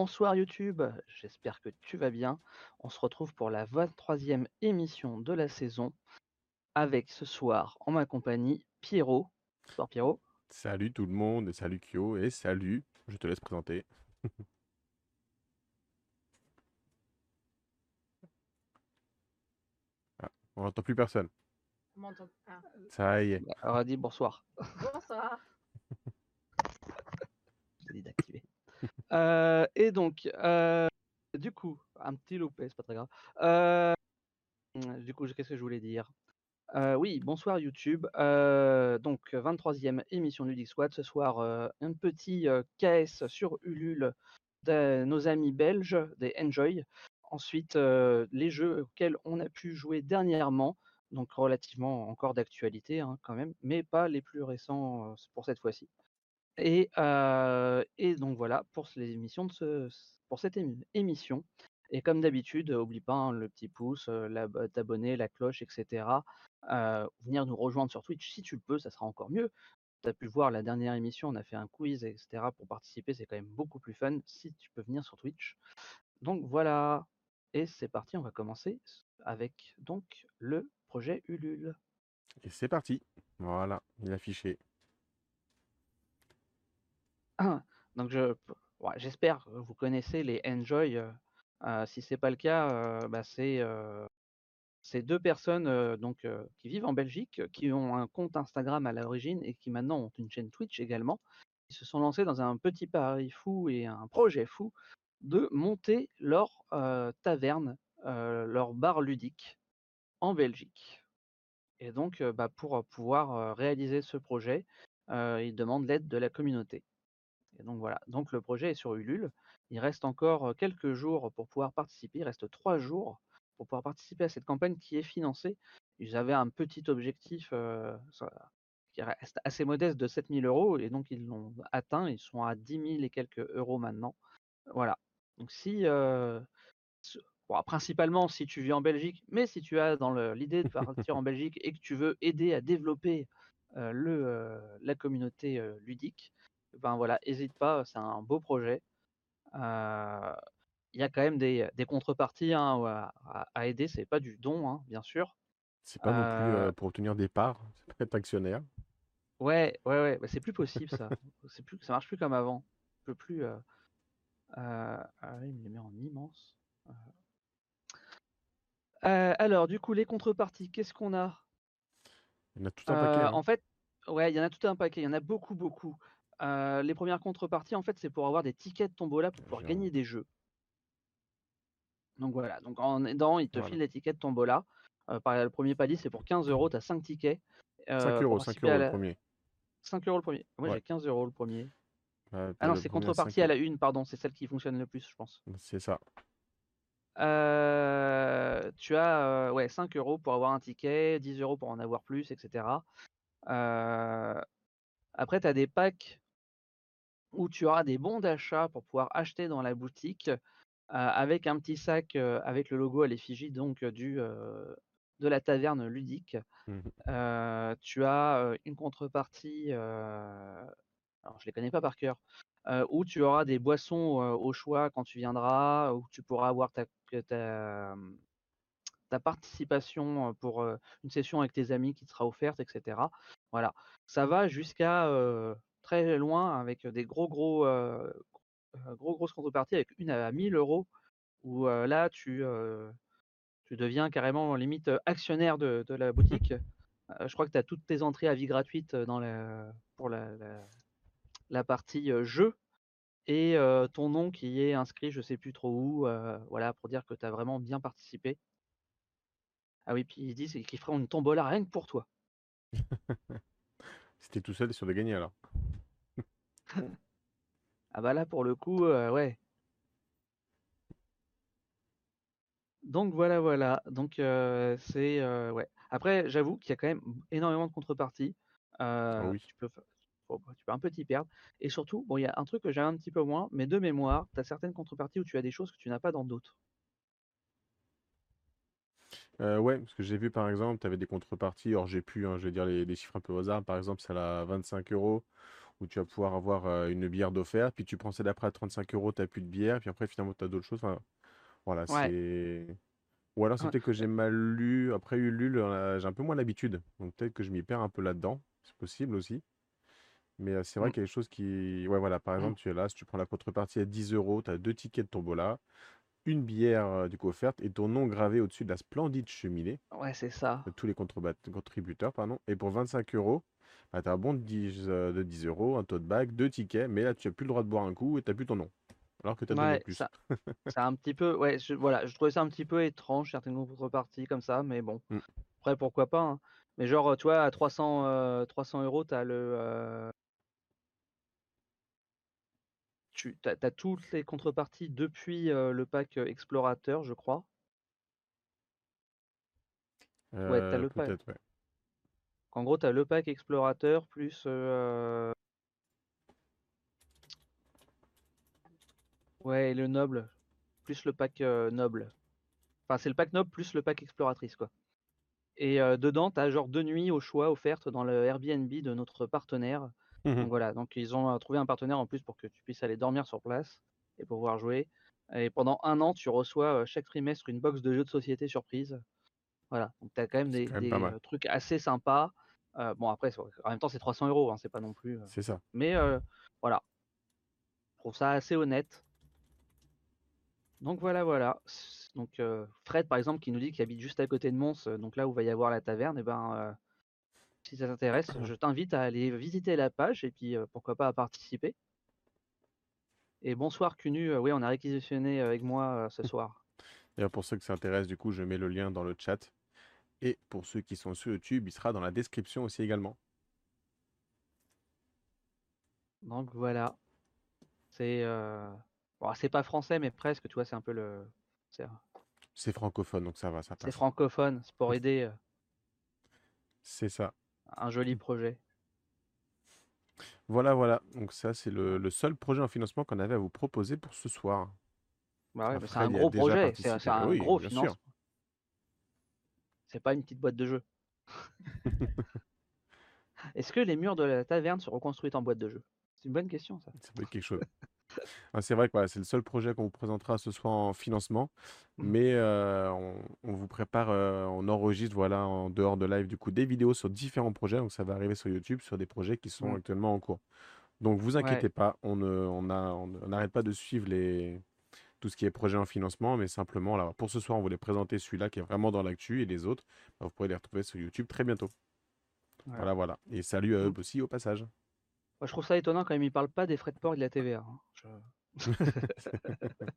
Bonsoir YouTube, j'espère que tu vas bien. On se retrouve pour la 23e émission de la saison avec ce soir en ma compagnie Pierrot. Bonsoir Pierrot. Salut tout le monde, et salut Kyo, et salut, je te laisse présenter. Ah, on n'entend plus personne. On m'entend. Ah. Ça y est. Alors dit bonsoir. Bonsoir. J'ai dit d'activer. Euh, et donc, euh, du coup, un petit loupé, c'est pas très grave. Euh, du coup, qu'est-ce que je voulais dire? Oui, bonsoir YouTube. Donc, 23e émission Ludic Squad. Ce soir, un petit KS sur Ulule de nos amis belges, des Enjoy. Ensuite, les jeux auxquels on a pu jouer dernièrement, donc relativement encore d'actualité hein, quand même, mais pas les plus récents pour cette fois-ci. Et, donc voilà pour les émissions de ce, pour cette émi- émission. Et comme d'habitude, oublie pas hein, le petit pouce, t'abonner, la cloche, etc. Venir nous rejoindre sur Twitch si tu le peux, ça sera encore mieux. Tu as pu voir la dernière émission, on a fait un quiz, etc. Pour participer, c'est quand même beaucoup plus fun si tu peux venir sur Twitch. Donc voilà. Et c'est parti, on va commencer avec donc le projet Ulule. Et c'est parti. Voilà, il est affiché. Donc je, ouais, j'espère que vous connaissez les Enjoy. euh, si c'est pas le cas, bah, c'est deux personnes donc qui vivent en Belgique, qui ont un compte Instagram à l'origine et qui maintenant ont une chaîne Twitch également. Ils se sont lancés dans un petit pari fou et un projet fou de monter leur taverne, leur bar ludique en Belgique. Et donc, bah, pour pouvoir réaliser ce projet, ils demandent l'aide de la communauté. Et donc voilà, donc le projet est sur Ulule. Il reste encore quelques jours pour pouvoir participer. Il reste trois jours pour pouvoir participer à cette campagne qui est financée. Ils avaient un petit objectif euh, qui reste assez modeste de 7000 euros et donc ils l'ont atteint. Ils sont à 10 000 et quelques euros maintenant. Voilà. Donc si, euh, bon, principalement si tu vis en Belgique, mais si tu as dans l'idée de partir en Belgique et que tu veux aider à développer euh, le, euh, la communauté euh, ludique, ben voilà, hésite pas, c'est un beau projet. Euh, Il y a quand même des, des contreparties hein, à, aider, c'est pas du don, hein, bien sûr. C'est pas non plus Euh, euh, pour obtenir des parts, c'est pas être actionnaire. ouais, ouais, ouais, bah, c'est plus possible ça. C'est plus, ça marche plus comme avant. Je peux plus. ah il me les met en immense. Alors, du coup, les contreparties, qu'est-ce qu'on a? Il y en a tout un paquet. Euh, hein. En fait, ouais, il y en a tout un paquet, il y en a beaucoup, beaucoup. Euh, les premières contreparties, en fait, c'est pour avoir des tickets de tombola pour pouvoir gagner des jeux. Donc voilà, donc en aidant, il te Voilà. file les tickets de tombola. Euh, par le premier palier, c'est pour 15 euros, tu as 5 tickets. 5 Euh, pour euros, 5 participer à euros le premier. 5 euros le premier. Moi, Ouais. j'ai 15 euros le premier. Bah, Ah non, c'est contrepartie 5 à la une, pardon, c'est celle qui fonctionne le plus, je pense. euros. C'est ça. Euh, tu as euh, ouais, 5 euros pour avoir un ticket, 10 euros pour en avoir plus, etc. Euh, après, tu as des packs où tu auras des bons d'achat pour pouvoir acheter dans la boutique avec un petit sac avec le logo à l'effigie donc du, de la taverne ludique. Euh, tu as une contrepartie, alors je les connais pas par cœur, euh, où tu auras des boissons euh, au choix quand tu viendras, où tu pourras avoir ta, que ta, ta participation pour euh, une session avec tes amis qui te sera offerte, etc. Voilà, ça va jusqu'à très loin avec des gros gros euh, gros grosses contreparties avec une à 1000 euros où là tu tu deviens carrément limite actionnaire de, de la boutique. Je crois que tu as toutes tes entrées à vie gratuites dans la, pour la, la, la partie jeu et euh, ton nom qui est inscrit je sais plus trop où, euh, voilà, pour dire que tu as vraiment bien participé. Ah oui, puis ils disent qu'ils feront une tombola rien que pour toi. T'es tout seul, c'est sûr de gagner alors. Ah bah là pour le coup, euh, ouais. Donc voilà, voilà. Donc euh, c'est euh, ouais. Après, j'avoue qu'il y a quand même énormément de contreparties. Ah oui. tu peux, bon, bah, tu peux un peu t'y perdre. Et surtout, bon, il y a un truc que j'ai un petit peu moins, mais de mémoire, tu as certaines contreparties où tu as des choses que tu n'as pas dans d'autres. Euh, ouais, parce que j'ai vu par exemple, tu avais des contreparties, alors j'ai pu, hein, je vais dire les, les chiffres un peu au hasard, par exemple, celle à 25 euros, où tu vas pouvoir avoir euh, une bière d'offert, puis tu prends celle d'après à 35 euros, tu n'as plus de bière, puis après finalement tu as d'autres choses. Enfin, voilà, Ouais. c'est. Ou alors c'est Ouais. peut-être que j'ai mal lu. Après Ulule, euh, j'ai un peu moins l'habitude. Donc peut-être que je m'y perds un peu là-dedans. C'est possible aussi. Mais c'est vrai Mm. qu'il y a des choses qui. Ouais, voilà, par Mm. exemple, tu es là, si tu prends la contrepartie à 10 euros, tu as deux tickets de tombola, une bière euh, du coup offerte et ton nom gravé au-dessus de la splendide cheminée Ouais, c'est ça. de tous les contrebat- contributeurs. Pardon. Et pour 25 euros, bah, tu as un bon de 10, euh, de 10 euros, un tote bag, deux tickets, mais là tu n'as plus le droit de boire un coup et tu n'as plus ton nom. Alors que tu as donné Ouais, plus. ça, c'est un petit peu, ouais, je, voilà, je trouvais ça un petit peu étrange, certaines contreparties comme ça, mais bon, Mm. après pourquoi pas. hein. Mais genre, tu vois, à 300, euh, 300 euros, t'as le, euh, tu, t'as, t'as toutes les contreparties depuis euh, le pack explorateur, je crois. Ouais, t'as Euh, le pack. ouais. En gros, t'as le pack explorateur plus, euh, ouais, et le noble plus le pack noble. Enfin, c'est le pack noble plus le pack exploratrice, quoi. Et dedans, tu as genre deux nuits au choix offertes dans le Airbnb de notre partenaire. Mhm. Donc voilà, donc ils ont euh, trouvé un partenaire en plus pour que tu puisses aller dormir sur place et pouvoir jouer. Et pendant un an, tu reçois euh, chaque trimestre une box de jeux de société surprise. Voilà, donc tu as quand même des, quand même des, pas mal. euh, trucs assez sympas. Euh, bon, après, en même temps, c'est 300 euros, hein, c'est pas non plus. euh, C'est ça. Mais euh, voilà, je trouve ça assez honnête. Donc voilà, voilà. Donc Fred, par exemple, qui nous dit qu'il habite juste à côté de Mons, donc là où va y avoir la taverne, et ben, euh, si ça t'intéresse, je t'invite à aller visiter la page et puis euh, pourquoi pas à participer. Et bonsoir Cunu, euh, oui, on a réquisitionné euh, avec moi ce soir. D'ailleurs, pour ceux que ça intéresse, du coup, je mets le lien dans le chat. Et pour ceux qui sont sur YouTube, il sera dans la description aussi également. Donc voilà. C'est euh, bon, c'est pas français, mais presque, tu vois, c'est un peu le. C'est C'est francophone, donc ça va, ça c'est passe. francophone, c'est pour aider C'est ça. Un joli projet. Voilà, voilà. Donc ça, c'est le, le seul projet en financement qu'on avait à vous proposer pour ce soir. Bah ouais, Ah, c'est un gros projet, c'est un Oui, gros financement. C'est pas une petite boîte de jeu. Est-ce que les murs de la taverne se reconstruisent en boîte de jeu C'est une bonne question, ça. Ça peut être quelque chose. Ah, c'est vrai que voilà, c'est le seul projet qu'on vous présentera ce soir en financement, Mhm. mais euh, on, on vous prépare, euh, on enregistre voilà en dehors de live du coup des vidéos sur différents projets, donc ça va arriver sur YouTube sur des projets qui sont Mhm. actuellement en cours. Donc vous Ouais. inquiétez pas, on n'arrête pas de suivre les tout ce qui est projet en financement, mais simplement là pour ce soir on voulait présenter celui-là qui est vraiment dans l'actu et les autres, bah, vous pourrez les retrouver sur YouTube très bientôt. Voilà. Voilà voilà. Et salut à eux Mhm. aussi au passage. Moi, je trouve ça étonnant quand même, ils parlent pas des frais de port et de la TVA. hein. Je-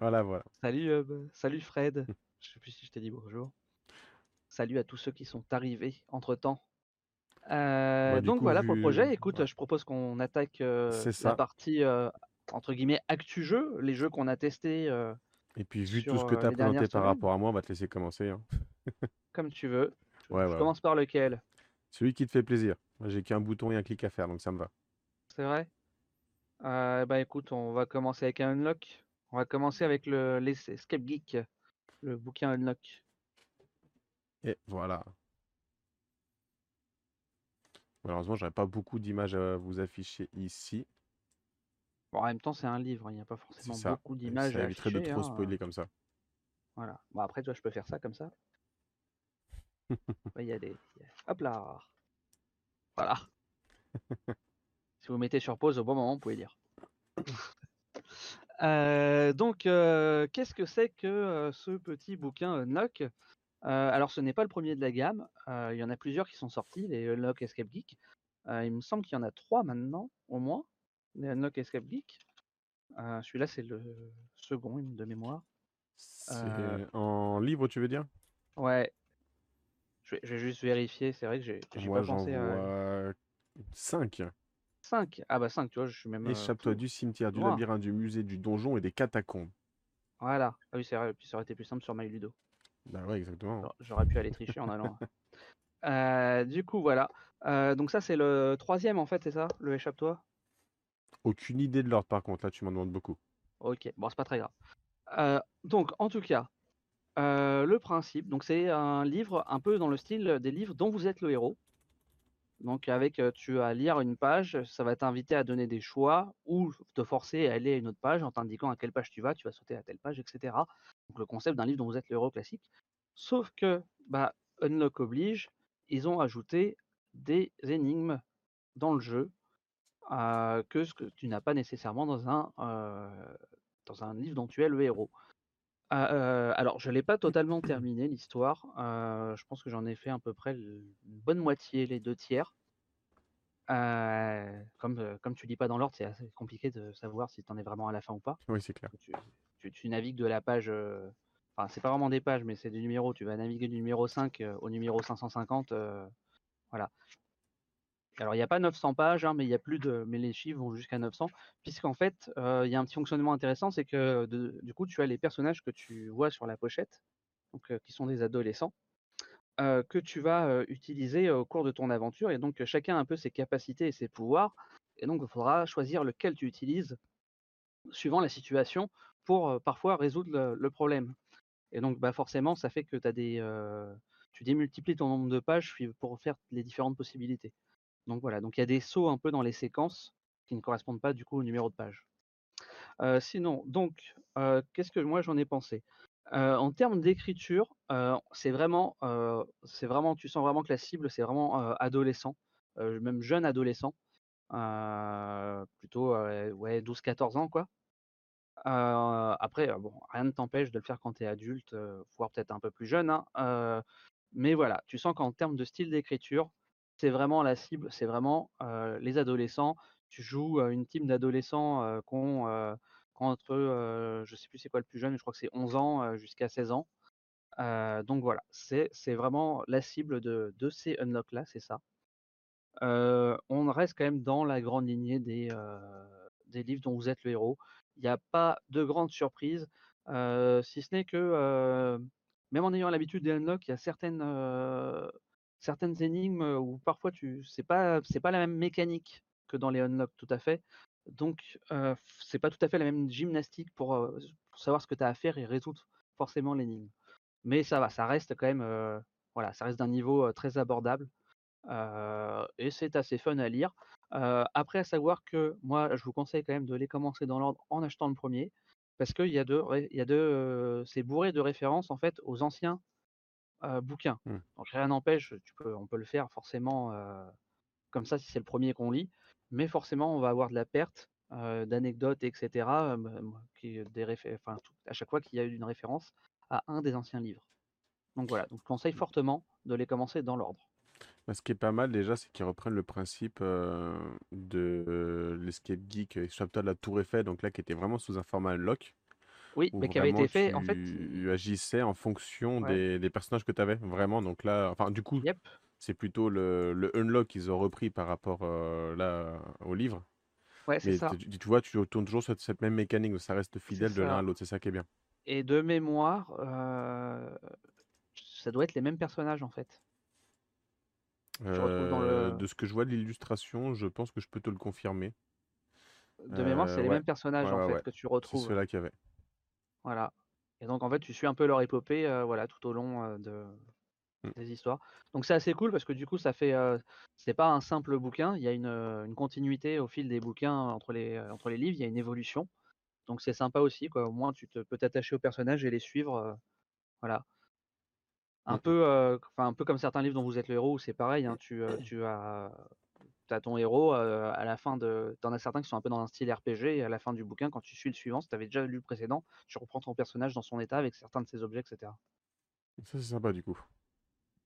Voilà voilà. Salut, euh, bah, salut Fred. Je sais plus si je t'ai dit bonjour. Salut à tous ceux qui sont arrivés entre temps. Bah, du donc coup, voilà pour le vu- projet. Écoute, ouais. je propose qu'on attaque euh, C'est la partie euh, entre guillemets actu jeu, les jeux qu'on a testés euh, Et puis vu tout ce que euh, tu as les présenté par semaines. rapport à moi, on va te laisser commencer. hein. Comme tu veux. Je, Ouais, je ouais, ouais. commence par lequel? Celui qui te fait plaisir. Moi, j'ai qu'un bouton et un clic à faire, donc ça me va. C'est vrai? Euh, Bah écoute, on va commencer avec un unlock. On va commencer avec le l'Escape Geek, le bouquin unlock. Et voilà. Malheureusement, j'aurais pas beaucoup d'images à vous afficher ici. Bon, en même temps, c'est un livre, il n'y a pas forcément beaucoup d'images ça à éviterait de trop hein. spoiler comme ça. Voilà. Bon, après, toi, je peux faire ça comme ça. Ouais, Il y a des. il y a- Hop là Voilà. si vous mettez sur pause au bon moment, vous pouvez lire. Euh, donc, euh, qu'est-ce que c'est que euh, ce petit bouquin Unlock Euh, Alors, ce n'est pas le premier de la gamme. euh, il y en a plusieurs qui sont sortis, les Unlock Escape Geek. Euh, il me semble qu'il y en a trois maintenant, au moins, les Unlock Escape Geek. Euh, Celui-là, c'est le second de mémoire. C'est Euh, en livre, tu veux dire? Ouais, je vais, je vais juste vérifier. C'est vrai que j'ai pas pensé à. vois 5. 5 Ah bah 5, tu vois, je suis même euh, Échappe-toi plus du cimetière, du loin. labyrinthe, du musée, du donjon et des catacombes. Voilà. Ah oui, c'est vrai, puis ça aurait été plus simple sur MyLudo. Bah ouais, exactement. J'aurais- J'aurais pu aller tricher en allant. Euh, du coup, voilà. Euh, donc ça, c'est le troisième en fait, c'est ça Le échappe-toi? Aucune idée de l'ordre, par contre. Là, tu m'en demandes beaucoup. Ok, bon, c'est pas très grave. Euh, donc, en tout cas, euh, le principe, donc c'est un livre un peu dans le style des livres dont vous êtes le héros. Donc avec, heu, tu vas lire une page, ça va t'inviter à donner des choix ou te forcer à aller à une autre page en t'indiquant à quelle page tu vas, tu vas sauter à telle page et cetera. Donc le concept d'un livre dont vous êtes le héros classique. Sauf que, bah, Unlock oblige, ils ont ajouté des énigmes dans le jeu, que tu n'as pas nécessairement dans un livre dont tu es le héros. Heu, alors je l'ai pas totalement terminé l'histoire, je pense que j'en ai fait à peu près une bonne moitié, les 2/3. Heu, comme, comme tu lis pas dans l'ordre, c'est assez compliqué de savoir si tu en es vraiment à la fin ou pas. Oui, c'est clair. Tu tu tu navigues de la page, enfin c'est pas vraiment des pages, mais c'est des numéros, tu vas naviguer du numéro 5, heu, au numéro 550, heu, voilà. Alors il y a pas 900 pages, hein, mais il y a plus de mais les chiffres vont jusqu'à 900 puisqu'en fait, heu, il y a un petit fonctionnement intéressant, c'est que du coup, tu as les personnages que tu vois sur la pochette, heu, qui sont des adolescents, heu, que tu vas, utiliser au cours de ton aventure et donc chacun a un peu ses capacités et ses pouvoirs et donc il faudra choisir lequel tu utilises suivant la situation pour, parfois résoudre le problème et donc bah, forcément ça fait que tu démultiplies ton nombre de pages pour faire les différentes possibilités. Donc voilà, donc il y a des sauts un peu dans les séquences qui ne correspondent pas du coup au numéro de page. Sinon donc, qu'est-ce que moi j'en ai pensé? En termes d'écriture, c'est vraiment, c'est vraiment tu sens vraiment que la cible c'est vraiment, adolescent, même jeune adolescent, plutôt, heu, ouais 12-14 ans quoi. Après, bon, rien ne t'empêche de le faire quand tu es adulte, voire peut-être un peu plus jeune, hein, mais voilà, tu sens qu'en termes de style d'écriture, c'est vraiment la cible, c'est vraiment, les adolescents. Tu joues, une team d'adolescents, qui ont, entre, je sais plus c'est quoi le plus jeune, je crois que c'est 11 ans, jusqu'à 16 ans. Donc voilà, c'est vraiment la cible de de ces unlock là, c'est ça. On reste quand même dans la grande lignée des, des livres dont vous êtes le héros. Il y a pas de grandes surprises, heu, si ce n'est que, même en ayant l'habitude des unlock, il y a certaines, certaines énigmes, où parfois tu c'est pas la même mécanique que dans les unlock tout à fait. Donc c'est pas tout à fait la même gymnastique pour, savoir ce que tu as à faire et résoudre forcément l'énigme. Mais ça va, ça reste quand même, voilà, ça reste d'un niveau, très abordable. Et c'est assez fun à lire. Après à savoir que moi, je vous conseille quand même de les commencer dans l'ordre en achetant le premier parce qu'il y a de ré il y a de, heu, c'est bourré de références en fait aux anciens, heu, bouquins. Mmh. Donc rien n'empêche, tu peux on peut le faire forcément, heu, comme ça si c'est le premier qu'on lit, mais forcément on va avoir de la perte, heu, d'anecdotes et cetera, hem, hem, qui des réfé enfin tout à chaque fois qu'il y a eu une référence à un des anciens livres. Donc voilà, donc je conseille fortement de les commencer dans l'ordre. Bah, ce qui est pas mal déjà, c'est qu'ils reprennent le principe euh, de l'Escape Geek et Chapter de la Tour Eiffel, donc là qui était vraiment sous un format unlock, Oui, où mais qui avait été fait en fait tu agissais en fonction ouais, des, des personnages que tu avais, vraiment. Donc là, enfin du coup, yep. c'est plutôt le, le unlock qu'ils ont repris par rapport euh, là au livre. Ouais, c'est ça, tu, tu vois, tu retournes toujours sur cette même mécanique, donc ça reste c'est fidèle de l'un à l'autre, c'est ça qui est bien. et de mémoire, ça doit être les mêmes personnages, en fait. Dans le de ce que je vois de l'illustration, je pense que je peux te le confirmer. de mémoire, Euh, c'est les ouais, mêmes personnages, ouais, en fait, ouais. que tu C'est retrouves. ceux-là qu'il y avait. Voilà et donc en fait, tu suis un peu leur épopée, voilà, tout au long, de Mm. des histoires. Donc c'est assez cool parce que du coup, ça fait, c'est pas un simple bouquin, il y a une, continuité au fil des bouquins entre les, entre les livres, il y a une évolution. Donc c'est sympa aussi, quoi. Au moins, tu te peux t'attacher aux personnages et les suivre, voilà. Un mm. peu, enfin, un peu comme certains livres dont vous êtes le héros c'est pareil, hein, tu, heu, tu as tu as ton héros, à la fin de tu en as certains qui sont un peu dans un style RPG et à la fin du bouquin, quand tu suis le suivant, si tu avais déjà lu le précédent, tu reprends ton personnage dans son état avec certains de ses objets et cetera. Ça, c'est sympa du coup.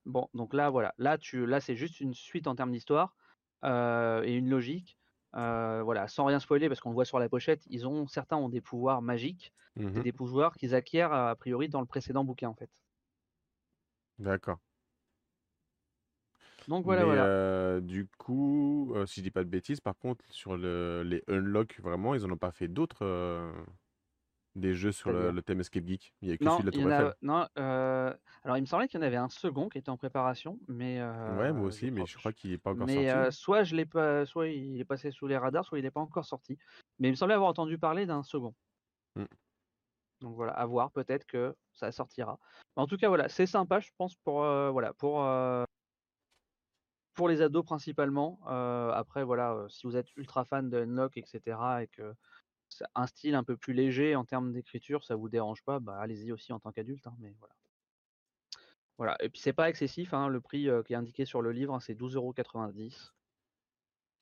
Bon, donc là, voilà, là tu là, c'est juste une suite en termes d'histoire, et une logique, voilà, sans rien spoiler parce qu'on le voit sur la pochette, ils ont certains ont des pouvoirs magiques. Mhm. des pouvoirs qu'ils acquièrent, a priori, dans le précédent bouquin, en fait. D'accord. Donc voilà, Mais voilà. euh, du coup, euh, si je dis pas de bêtises, par contre, sur le, les Unlock, vraiment, ils en ont pas fait d'autres euh, des jeux sur le, C'est-à-dire? le thème Escape Geek? Il y a que celui Non, de la il y Tour en Eiffel. a non, alors il me semblait qu'il y en avait un second qui était en préparation, mais Ouais, moi aussi, mais je crois qu'il est pas encore mais sorti. heu, soit je l'ai pas soit il est passé sous les radars, soit il est pas encore sorti. Mais il me semblait avoir entendu parler d'un second. Mm. Donc voilà, à voir, peut-être que ça sortira. En tout cas, voilà, c'est sympa, je pense pour, voilà, pour, pour les ados principalement. après, voilà, si vous êtes ultra fan de Unlock, etc., et que c'est un style un peu plus léger en termes d'écriture, ça vous dérange pas, bah allez-y aussi en tant qu'adulte. hein, mais voilà. Voilà. Et puis c'est pas excessif, hein, le prix euh, qui est indiqué sur le livre, hein, c'est 12,90€.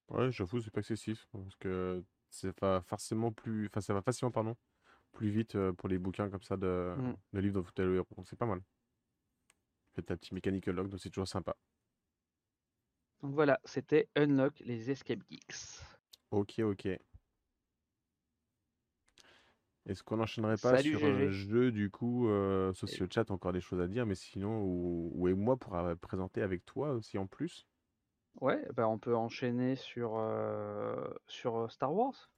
Ouais, j'avoue, c'est pas excessif. Parce que c'est pas forcément plus. Enfin, ça va facilement, pardon, plus vite euh, pour les bouquins comme ça de, Mm. de livres le héros. Donc c'est pas mal. Faites ta petite mécanique log, donc c'est toujours sympa. Donc voilà, c'était Unlock les Escape Geeks. Ok, ok. Est-ce qu'on n'enchaînerait pas Salut, sur un GG. jeu du coup, euh, sauf si le chat a encore des choses à dire, mais sinon, ou, ou et moi pourra présenter avec toi aussi en plus? Ouais, bah on peut enchaîner sur, euh, sur euh, Star Wars.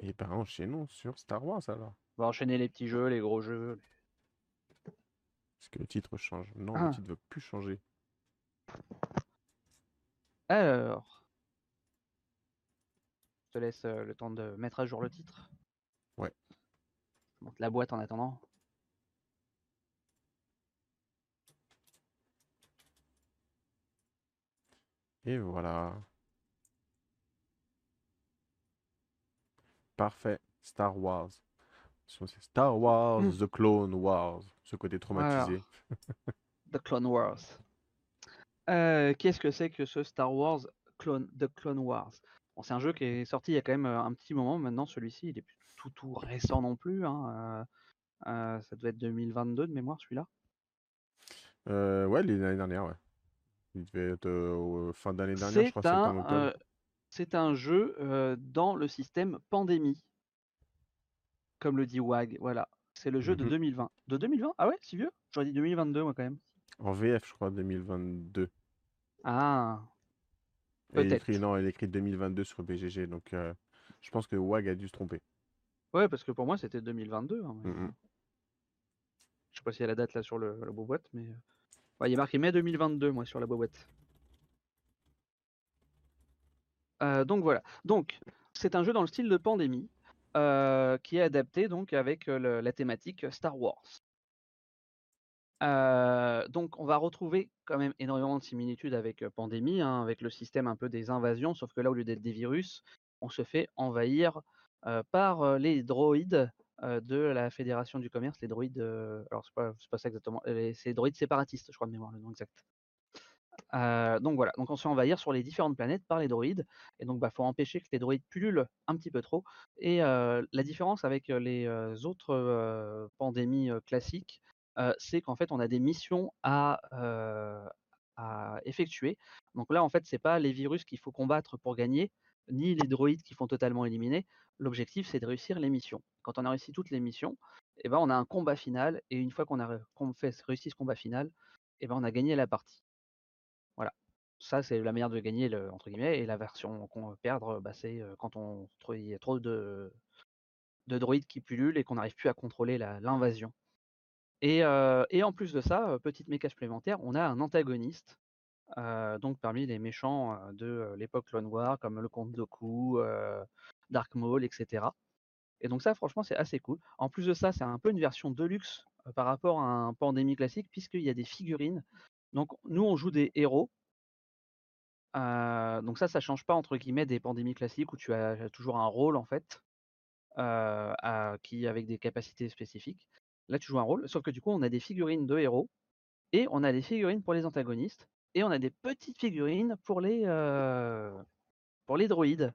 Et ben enchaînons sur Star Wars alors. On va enchaîner les petits jeux, les gros jeux. Est-ce que le titre change? Non, Ah. le titre ne veut plus changer. Alors, je te laisse euh, le temps de mettre à jour le titre. Ouais. Je monte la boîte en attendant. Et voilà. Parfait. Star Wars. Star Wars, Mm. The Clone Wars. Ce côté traumatisé. The Clone Wars. Euh, Qu'est-ce que c'est que ce Star Wars Clone, The Clone Wars? Bon, C'est un jeu qui est sorti il y a quand même euh, un petit moment maintenant. Celui-ci, il est plus tout, tout récent non plus. hein, euh, ça devait être 2022 de mémoire celui-là. Euh, ouais, l'année dernière, ouais. Il devait être euh, fin d'année dernière, je crois, un, c'est un jeu dans le système pandémie, comme le dit WAG. Voilà, c'est le jeu de Mhm. 2020. De 2020 Ah ouais, si vieux? J'aurais dit 2022 moi quand même. En VF, je crois, 2022. Ah, peut-être. écrit, non, il écrit 2022 sur BGG, donc euh, je pense que WAG a dû se tromper. Ouais, parce que pour moi c'était 2022. hein, mais, Mm, mm. Je sais pas s'il y a la date là sur le, la boîte, mais euh, ouais, il est marqué mai 2022 moi sur la boîte. Euh, donc voilà. Donc c'est un jeu dans le style de pandémie euh, qui est adapté donc avec le- la thématique Star Wars. Donc on va retrouver quand même énormément de similitudes avec Pandémie, hein, avec le système un peu des invasions, sauf que là au lieu d'être des virus, on se fait envahir par les droïdes de la Fédération du commerce, les droïdes, alors c'est pas, ça exactement, c'est droïdes séparatistes, je crois de mémoire le nom exact. Donc voilà, donc on se fait envahir sur les différentes planètes par les droïdes, et donc bah faut empêcher que les droïdes pullulent un petit peu trop. Et la différence avec les autres pandémies classiques, c'est qu'en fait on a des missions à, effectuer. Donc là en fait c'est pas les virus qu'il faut combattre pour gagner, ni les droïdes qu'il faut totalement éliminer. L'objectif c'est de réussir les missions. Quand on a réussi toutes les missions, et ben on a un combat final, et une fois qu'on a fait réussi ce combat final, et ben on a gagné la partie. Voilà. Ça, c'est la manière de gagner, le, entre guillemets, et la version qu'on perdre, bah, c'est quand on a trop de, de droïdes qui pullulent et qu'on n'arrive plus à contrôler l'invasion. Et, en plus de ça, petite méca supplémentaire, on a un antagoniste, donc parmi les méchants de l'époque Clone War, comme le Comte Dooku, euh, Dark Maul, etc. Et donc ça, franchement, c'est assez cool. En plus de ça, c'est un peu une version deluxe euh, par rapport à un Pandémie classique, puisqu'il y a des figurines. Donc nous, on joue des héros. Donc ça, ça change pas entre guillemets des pandémies classiques où tu as toujours un rôle en fait, qui avec des capacités spécifiques. Là, tu joues un rôle, sauf que du coup, on a des figurines de héros et on a des figurines pour les antagonistes et on a des petites figurines pour les euh, pour les droïdes.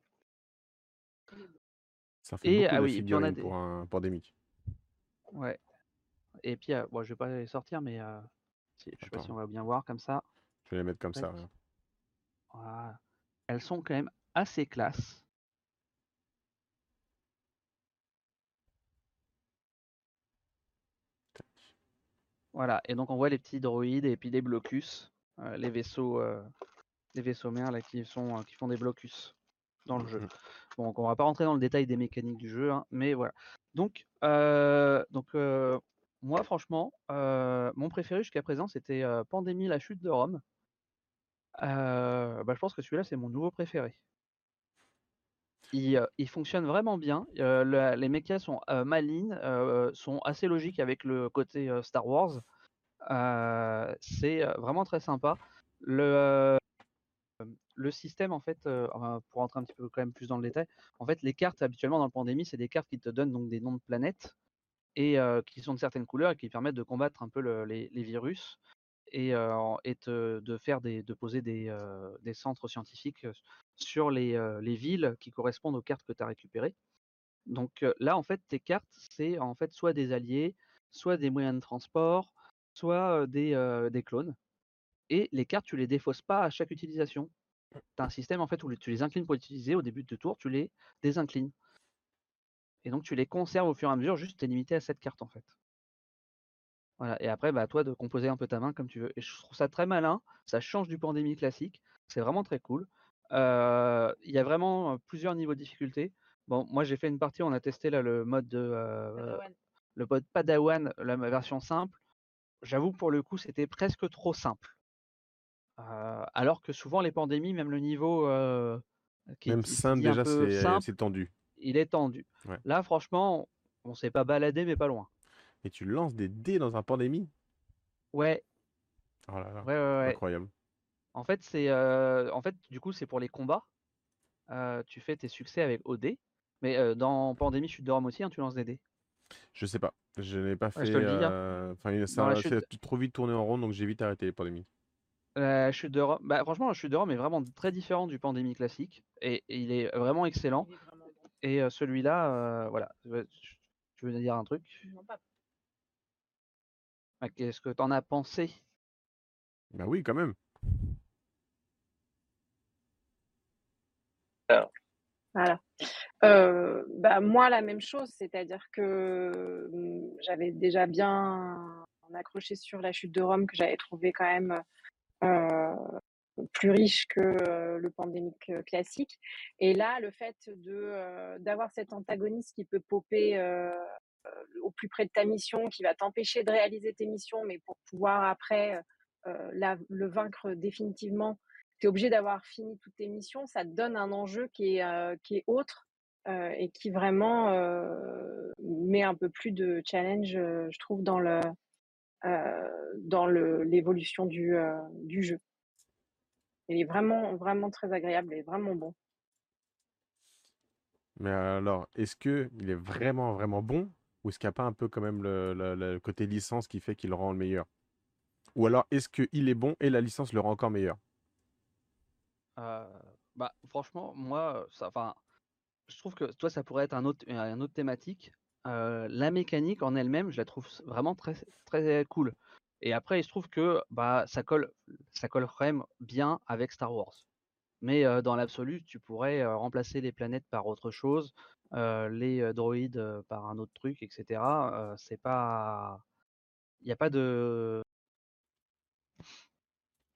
Ça fait Et beaucoup ah de oui, et puis on a figurines des pour un pandémique. ouais. Et puis, euh, bon, je vais pas les sortir, mais euh, si- je sais pas si on va bien voir comme ça. je vais les mettre comme ça. Voilà. Elles sont quand même assez classe. Voilà. Et donc on voit les petits droïdes et puis des blocus, euh, les vaisseaux, euh, les vaisseaux mères là qui sont, euh, qui font des blocus dans le jeu. Bon, donc on va pas rentrer dans le détail des mécaniques du jeu, hein, mais voilà. Donc, donc moi franchement, mon préféré jusqu'à présent c'était Pandémie, la chute de Rome. Bah, je pense que celui-là c'est mon nouveau préféré. Il, euh, fonctionne vraiment bien. euh, les mechas sont euh, malines, euh, sont assez logiques avec le côté Star Wars. C'est vraiment très sympa. Le, système, en fait, pour rentrer un petit peu quand même plus dans le détail, en fait, les cartes habituellement dans le pandémie, c'est des cartes qui te donnent donc des noms de planètes et qui sont de certaines couleurs et qui permettent de combattre un peu le- les, virus et, te- de faire des, de poser des, centres scientifiques sur les, les villes qui correspondent aux cartes que tu as récupérées. Donc là, en fait, tes cartes, c'est en fait soit des alliés, soit des moyens de transport, soit des, clones. Et les cartes, tu les défausses pas à chaque utilisation. Tu un système en fait où tu les inclines pour utiliser, au début de tour, tu les désinclines. Et donc tu les conserves au fur et à mesure, juste tu es limité à cette carte en fait. Et après, bah, toi de composer un peu ta main comme tu veux. Et je trouve ça très malin, ça change du pandémie classique, c'est vraiment très cool. Il y a vraiment plusieurs niveaux de difficulté. Bon, moi j'ai fait une partie, on a testé là le mode de Padawan. le mode Padawan, la version simple. J'avoue pour le coup c'était presque trop simple. Alors que souvent les pandémies, même le niveau qui Même simple, déjà, c'est tendu. il est tendu. Ouais. Là franchement, on s'est pas baladé mais pas loin. Et tu lances des dés dans un pandémie? Ouais, Oh là là, ouais, ouais, ouais. incroyable. En fait, c'est euh, en fait, du coup, c'est pour les combats. Euh, tu fais tes succès avec OD. Mais euh, dans Pandémie Chute de Rome aussi, hein, tu lances des dés. Je sais pas, je n'ai pas Ouais, fait. je te le dis, hein. Enfin, Dans ça chute- a trop vite tourné en rond, donc j'ai vite arrêté les pandémies. La chute de Rome, bah, franchement, la chute de Rome est vraiment très différent du Pandémie classique. Et, et il est vraiment excellent. Il est vraiment bon. Et euh, celui-là, euh, voilà. Tu veux dire un truc? Non, pas- Ah, Qu'est-ce que t'en as pensé? Bah oui, quand même. Voilà. Euh, bah, moi, la même chose, c'est-à-dire que hum, j'avais déjà bien accroché sur la chute de Rome, que j'avais trouvé quand même euh, plus riche que euh, le pandémique classique. Et là, le fait de d'avoir cet antagoniste qui peut popper au plus près de ta mission, qui va t'empêcher de réaliser tes missions, mais pour pouvoir après la- le vaincre définitivement, tu es obligé d'avoir fini toutes tes missions. Ça te donne un enjeu qui est, euh, qui est autre euh, et qui vraiment euh, met un peu plus de challenge, je trouve, dans le dans l'évolution du, du jeu. Il est vraiment, vraiment très agréable et vraiment bon. Mais alors, est-ce que il est vraiment, vraiment bon ou est-ce qu'il n'y a pas un peu quand même le, le- côté licence qui fait qu'il rend le meilleur? Ou alors, est-ce qu'il est bon et la licence le rend encore meilleur? Bah, franchement, moi, enfin, je trouve que toi, ça pourrait être un autre, un autre thématique. Euh, la mécanique en elle-même, je la trouve vraiment très, très cool. Et après, il se trouve que bah, ça colle, ça colle même bien avec Star Wars. Mais euh, dans l'absolu, tu pourrais euh, remplacer les planètes par autre chose, euh, les euh, droïdes euh, par un autre truc, etc. Euh, c'est pas, il n'y a pas de,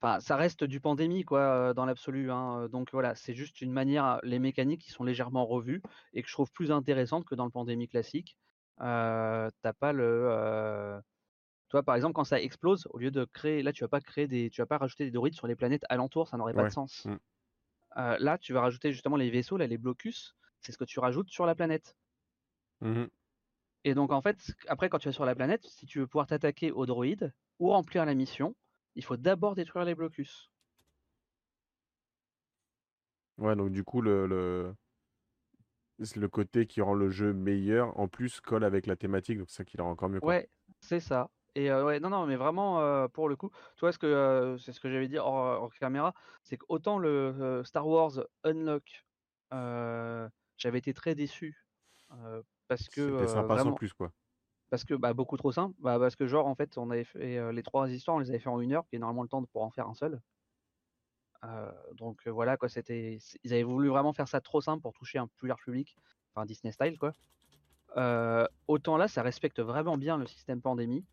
Enfin, ça reste du pandémie, quoi, dans l'absolu. hein, Donc voilà, c'est juste une manière, les mécaniques qui sont légèrement revues et que je trouve plus intéressantes que dans le pandémie classique. Euh, t'as pas le. euh, Toi, par exemple, quand ça explose, au lieu de créer, là, tu vas pas créer des, tu vas pas rajouter des droïdes sur les planètes alentours, ça n'aurait pas de sens. mm. Euh, là, tu vas rajouter justement les vaisseaux, là, les blocus, c'est ce que tu rajoutes sur la planète. Mhm. Et donc, en fait, après, quand tu es sur la planète, si tu veux pouvoir t'attaquer aux droïdes ou remplir la mission, il faut d'abord détruire les blocus. Ouais, donc du coup, le, le, côté qui rend le jeu meilleur, en plus, colle avec la thématique, donc c'est ça qui le rend encore mieux, quoi. Ouais, c'est ça. Et euh, ouais, non, non, mais vraiment, euh, pour le coup, tu vois, ce que, euh, c'est ce que j'avais dit hors, hors caméra, c'est qu'autant le Star Wars Unlock, j'avais été très déçu. parce que C'était sympa sans plus, quoi. Parce que bah, beaucoup trop simple. Bah, parce que genre, en fait, on avait fait les trois histoires, on les avait fait en une heure, qui est normalement le temps de- pour en faire un seul. Donc voilà, quoi, c'était, ils avaient voulu vraiment faire ça trop simple pour toucher un plus large public, enfin Disney style, quoi. Autant là, ça respecte vraiment bien le système pandémie.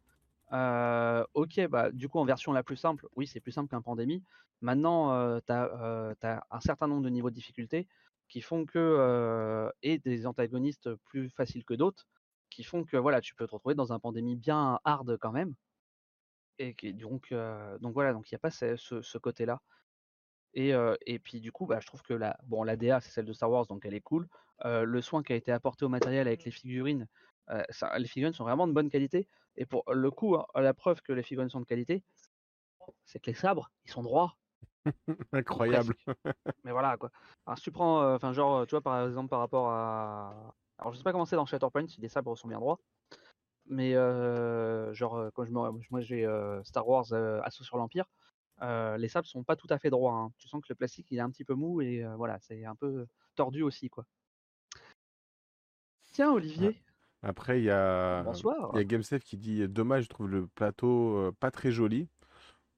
Ok, bah du coup en version la plus simple, oui c'est plus simple qu'un pandémie. Maintenant, tu as, un certain nombre de niveaux de difficulté qui font que et des antagonistes plus faciles que d'autres, qui font que voilà, tu peux te retrouver dans un pandémie bien hard quand même. Et qui, donc, euh, donc voilà, donc il n'y a pas ce, côté-là. Et, euh, et puis du coup, bah, je trouve que la, bon, la DA c'est celle de Star Wars, donc elle est cool. Euh, le soin qui a été apporté au matériel avec les figurines, euh, ça- les figurines sont vraiment de bonne qualité. Et pour le coup, hein, la preuve que les figurines sont de qualité, c'est que les sabres, ils sont droits. Incroyable. Mais voilà quoi. Alors si tu prends, enfin genre, tu vois par exemple par rapport à, alors je sais pas comment c'est dans Shatterpoint si les sabres sont bien droits, mais euh, genre euh, quand je me, moi j'ai euh, Star Wars euh, Assaut sur l'Empire, les sabres sont pas tout à fait droits. hein. Tu sens que le plastique il est un petit peu mou et voilà c'est un peu tordu aussi quoi. Tiens Ah. Olivier, Après, il y a, bonsoir. y a GameSafe qui dit dommage, je trouve le plateau pas très joli.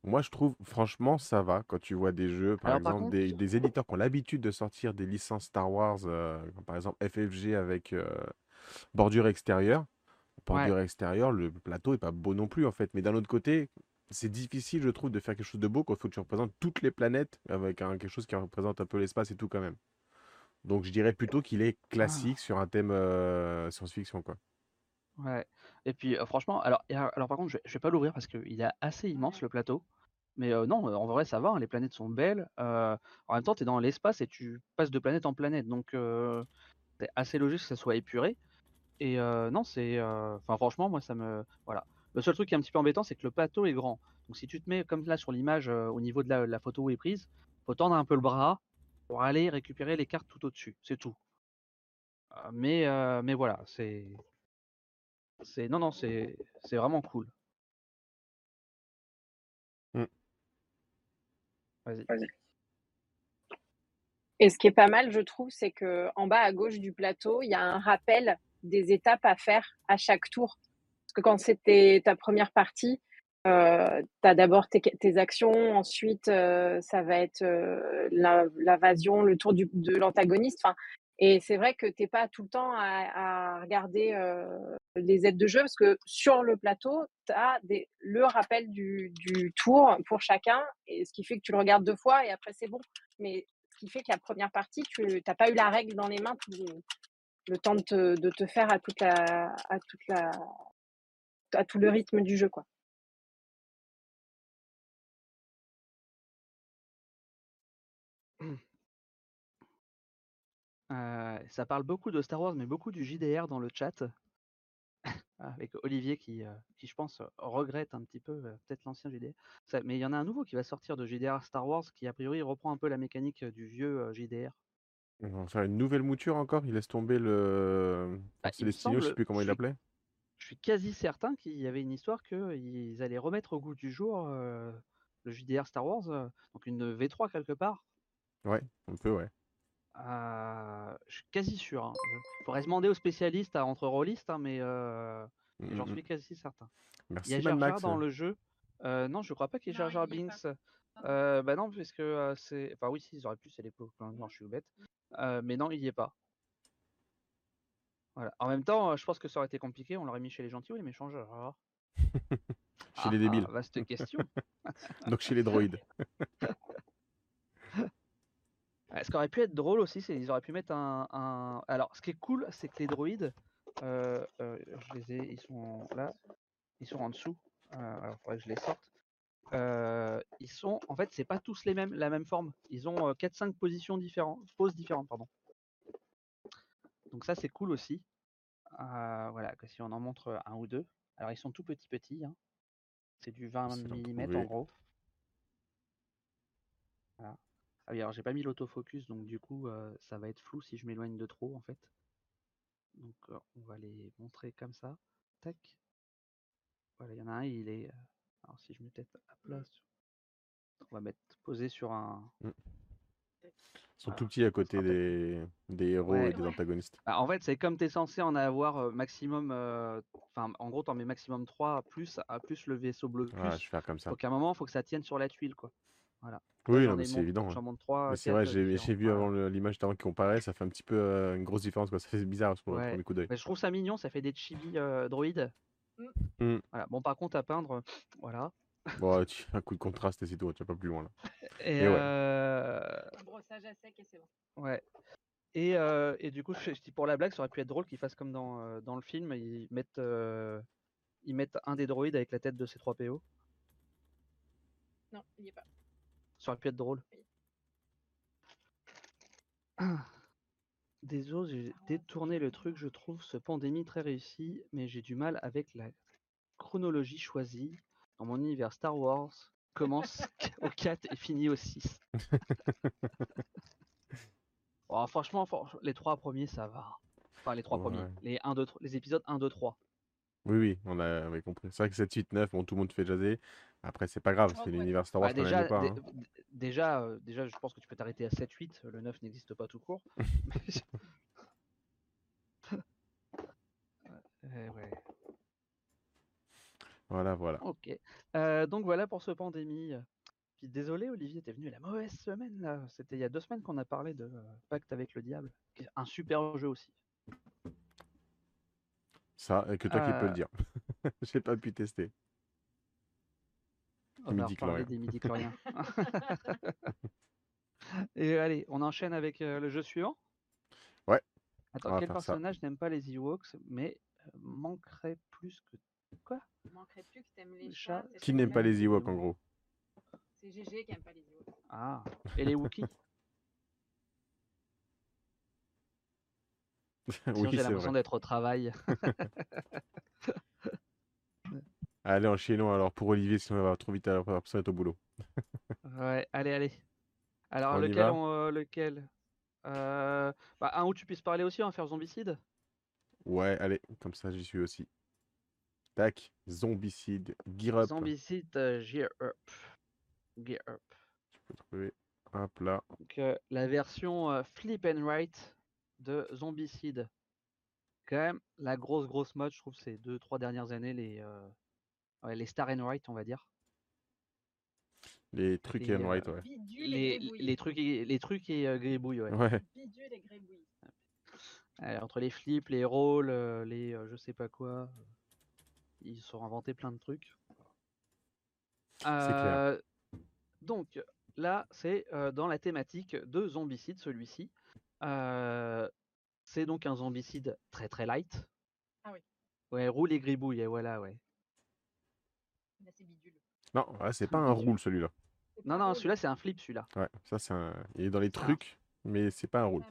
Moi, je trouve, franchement, ça va quand tu vois des jeux, par Alors par exemple, contre, des, des éditeurs qui ont l'habitude de sortir des licences Star Wars, euh, comme par exemple FFG avec euh, bordure extérieure. ouais, Bordure extérieure, le plateau est pas beau non plus, en fait. Mais d'un autre côté, c'est difficile, je trouve, de faire quelque chose de beau quand il faut que tu représentes toutes les planètes avec un- quelque chose qui représente un peu l'espace et tout quand même. Donc, je dirais plutôt qu'il est ah, classique sur un thème euh, science-fiction, quoi. ouais. Et puis euh, franchement, alors, par contre je, vais- je vais pas l'ouvrir parce qu'il est assez immense le plateau. Mais euh, non, en vrai, ça va, hein, les planètes sont belles. euh, en même temps, tu es dans l'espace et tu passes de planète en planète. Donc, euh, c'est assez logique que ça soit épuré. Et euh, non, c'est. Enfin, franchement, moi, ça me. Voilà. Le seul truc qui est un petit peu embêtant, c'est que le plateau est grand. Donc, si tu te mets comme là sur l'image, au niveau de la, la photo où est prise, faut tendre un peu le bras pour aller récupérer les cartes tout au-dessus. C'est tout. Mais, euh, mais voilà, c'est. C'est Non, non, c'est c'est vraiment cool. Mm. Vas-y. Et ce qui est pas mal, je trouve, c'est que en bas à gauche du plateau, il y a un rappel des étapes à faire à chaque tour. Parce que quand c'était ta première partie, euh, tu as d'abord tes, tes actions, ensuite euh, ça va être euh, la- l'invasion, le tour du- de l'antagoniste. Enfin, et c'est vrai que tu n'es pas tout le temps à, à regarder euh, les aides de jeu, parce que sur le plateau, tu as des, le rappel du, du tour pour chacun, et ce qui fait que tu le regardes deux fois et après c'est bon. Mais ce qui fait que la première partie, tu n'as pas eu la règle dans les mains tout le, temps de te, de te faire à toute la, à toute la, à tout le rythme du jeu, quoi. Euh, ça parle beaucoup de Star Wars, mais beaucoup du JDR dans le chat, avec Olivier qui, euh, qui je pense, regrette un petit peu euh, peut-être l'ancien JDR. Ça- mais il y en a un nouveau qui va sortir de JDR Star Wars qui, a priori, reprend un peu la mécanique du vieux JDR. Faire une nouvelle mouture encore? Il laisse tomber le Ah, me Célestino, je sais semble, plus comment je il suis, l'appelait. je suis quasi certain qu'il y avait une histoire qu'ils allaient remettre au goût du jour le JDR Star Wars, donc une V3 quelque part. Ouais, un peu, ouais. Euh, je suis quasi sûr. Hein. Il faudrait se demander aux spécialistes à entre rôlistes, hein, mais euh, Mm, j'en mm, mm. suis quasi certain. Il y a Jar dans le jeu. Euh, non, je crois pas qu'il y ait Jar Jar pas. Binks. Euh, bah non, parce que euh, c'est. Enfin, oui, si, ils auraient pu, c'est l'époque. hein, Non, je suis bête. Euh, mais non, il y est pas. Voilà. En même temps, euh, je pense que ça aurait été compliqué. On l'aurait mis chez les gentils ou les méchants Jar Jar Chez Ah, les débiles. ah, vaste question. Donc chez les droïdes. Ouais, ce qui aurait pu être drôle aussi, c'est qu'ils auraient pu mettre un, un- Alors, ce qui est cool, c'est que les droïdes, euh, euh, je les ai, ils sont là, ils sont en dessous. Euh, alors, faudrait que je les sorte. Ils sont, en fait, c'est pas tous les mêmes, la même forme. Ils ont 4-5 positions différentes, poses différentes, pardon. Donc ça, c'est cool aussi. Voilà, que si on en montre un ou deux. Alors, ils sont tout petits petits. hein. C'est du 20 Essayer d'en mm en gros. Voilà. Ah oui, alors j'ai pas mis l'autofocus, donc du coup, euh, ça va être flou si je m'éloigne de trop, en fait. Donc, euh, on va les montrer comme ça. Tac. Voilà, il y en a un, il est. euh, Alors, si je mets peut-être à plat, sur- on va mettre posé sur un. Ils sont Voilà, tout petits à côté des, des héros Ouais. et des Ouais. antagonistes. Bah, en fait, c'est comme tu es censé en avoir maximum. euh, Enfin, en gros, tu en mets maximum 3 plus, à plus le vaisseau bleu. Ouais, je vais faire comme ça. Faut qu'à un moment, faut que ça tienne sur la tuile, quoi. Voilà. Oui, c'est évident. hein. J'en monte 3. Mais c'est vrai, j'ai vu avant le- l'image d'avant qui comparait, ça fait un petit peu euh, une grosse différence. Quoi. Ça fait bizarre sur le Ouais. premier coup d'œil. Je trouve ça mignon, ça fait des chibi euh, droïdes. Mm. Voilà. Bon, par contre, à peindre, voilà. Bon, tu- un coup de contraste et c'est tout, tu vas pas plus loin là. Et, Et ouais. euh, Un brossage à sec et c'est bon. ouais. Et, euh, et du coup, je, je dis pour la blague, ça aurait pu être drôle qu'ils fassent comme dans, euh, dans le film, ils mettent, euh, ils mettent un des droïdes avec la tête de ces 3 PO. Non, il n'y est pas. Ça aurait pu être drôle. Désolé, j'ai détourné le truc, je trouve ce pandémie très réussi, mais j'ai du mal avec la chronologie choisie. Dans mon univers Star Wars, commence au 4 et finit au 6. Oh, franchement, les trois premiers, ça va. Enfin, les trois premiers. Les, 1, 2, les épisodes 1, 2, 3. Oui, oui, on avait compris. C'est vrai que 7, 8, 9, bon, tout le monde fait jaser. Après, c'est pas grave, c'est l'univers Star Wars bah, déjà, pas. Hein. déjà, euh, déjà, je pense que tu peux t'arrêter à 7, 8. Le 9 n'existe pas tout court. Eh ouais. Voilà, voilà. Ok. Euh, donc voilà pour ce pandémie. Puis désolé, Olivier, t'es venu la mauvaise semaine là. C'était il y a deux semaines qu'on a parlé de euh, Pacte avec le diable. Un super jeu aussi. Ça, et que toi qui peux le dire. J'ai pas pu tester. On va reparler des midi et allez, on enchaîne avec le jeu suivant. Ouais. Attends, quel personnage n'aime pas les Ewoks, mais manquerait plus que Quoi? Manquerait plus que t'aimes les chats. Qui n'aime pas les Ewoks en gros? C'est GG qui aime pas les Ewoks. Ah, et les Wookiees? Oui, j'ai l'impression d'être au travail. allez, enchaînons alors pour Olivier, sinon on va trop vite à être au boulot. ouais, allez, allez. Alors, lequel, euh, lequel? Euh, bah, Un où tu puisses parler aussi, on va faire zombicide Ouais, allez, comme ça j'y suis aussi. Tac, zombicide, gear up. Zombicide, euh, gear up. Gear up. Tu peux trouver un plat. Donc, la version flip and write de zombicide. Quand même, la grosse, grosse mode, je trouve, ces deux, trois dernières années, les, les star and write, on va dire. Les trucs et and write, ouais. les, les, trucs et, les trucs et gribouilles, ouais. ouais. Bidule et gribouille entre les flips, les rôles, les je sais pas quoi, ils se sont inventés plein de trucs. clair. Donc là, c'est dans la thématique de zombicide, celui-ci. c'est donc un zombicide très très light. Ah oui. Ouais, roule et gribouille, et voilà, ouais. Là, c'est bidule. Non, c'est pas un roule celui-là. Non, non, celui-là, c'est un flip, celui-là. Ouais, ça, c'est un. Il est dans les trucs, mais c'est pas un roule.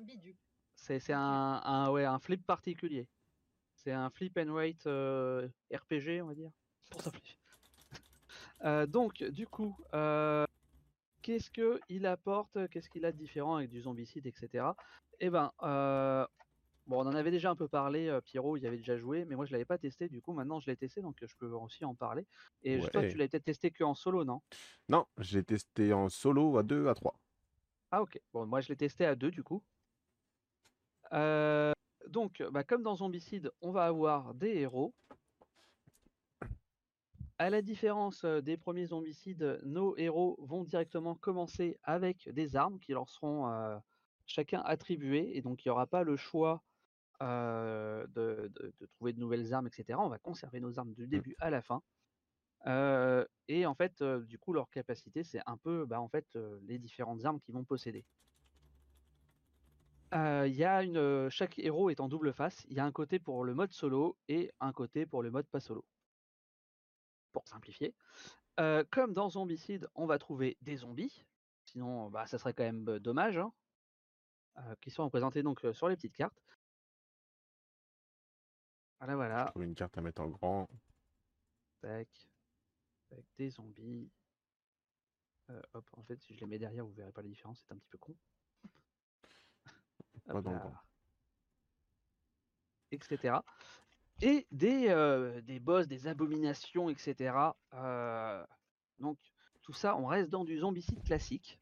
C'est un un, un, ouais, un flip particulier. C'est un flip and wait euh, RPG, on va dire. Pour. Euh, donc, du coup, euh, qu'est-ce qu'il apporte Qu'est-ce qu'il a de différent avec du zombicide, etc. Eh ben, bon, on en avait déjà un peu parlé, Pierrot, il y avait déjà joué, mais moi je l'avais pas testé, du coup maintenant je l'ai testé, donc je peux aussi en parler. Et toi, tu l'as peut-être testé que en solo, non? Non, j'ai testé en solo à 2, à 3. Ah ok, bon, moi je l'ai testé à 2 du coup. Euh, donc, bah, comme dans Zombicide, on va avoir des héros. À la différence des premiers zombicides, nos héros vont directement commencer avec des armes qui leur seront chacun attribuées, et donc il n'y aura pas le choix de, trouver de nouvelles armes, etc. On va conserver nos armes du mmh. début à la fin. et en fait, du coup, leur capacité, c'est un peu bah, en fait, les différentes armes qu'ils vont posséder. Il y a une, chaque héros est en double face. Il y a un côté pour le mode solo et un côté pour le mode pas solo. Pour simplifier. comme dans Zombicide, on va trouver des zombies. Sinon, bah, ça serait quand même dommage. Hein. qui sont représentés donc sur les petites cartes. Voilà, voilà. une carte à mettre en grand. Tac. Avec des zombies. hop, en fait, si je les mets derrière, vous verrez pas la différence, c'est un petit peu con. Etc. Et des, euh, des boss, des abominations, etc. Euh, donc tout ça, on reste dans du zombicide classique.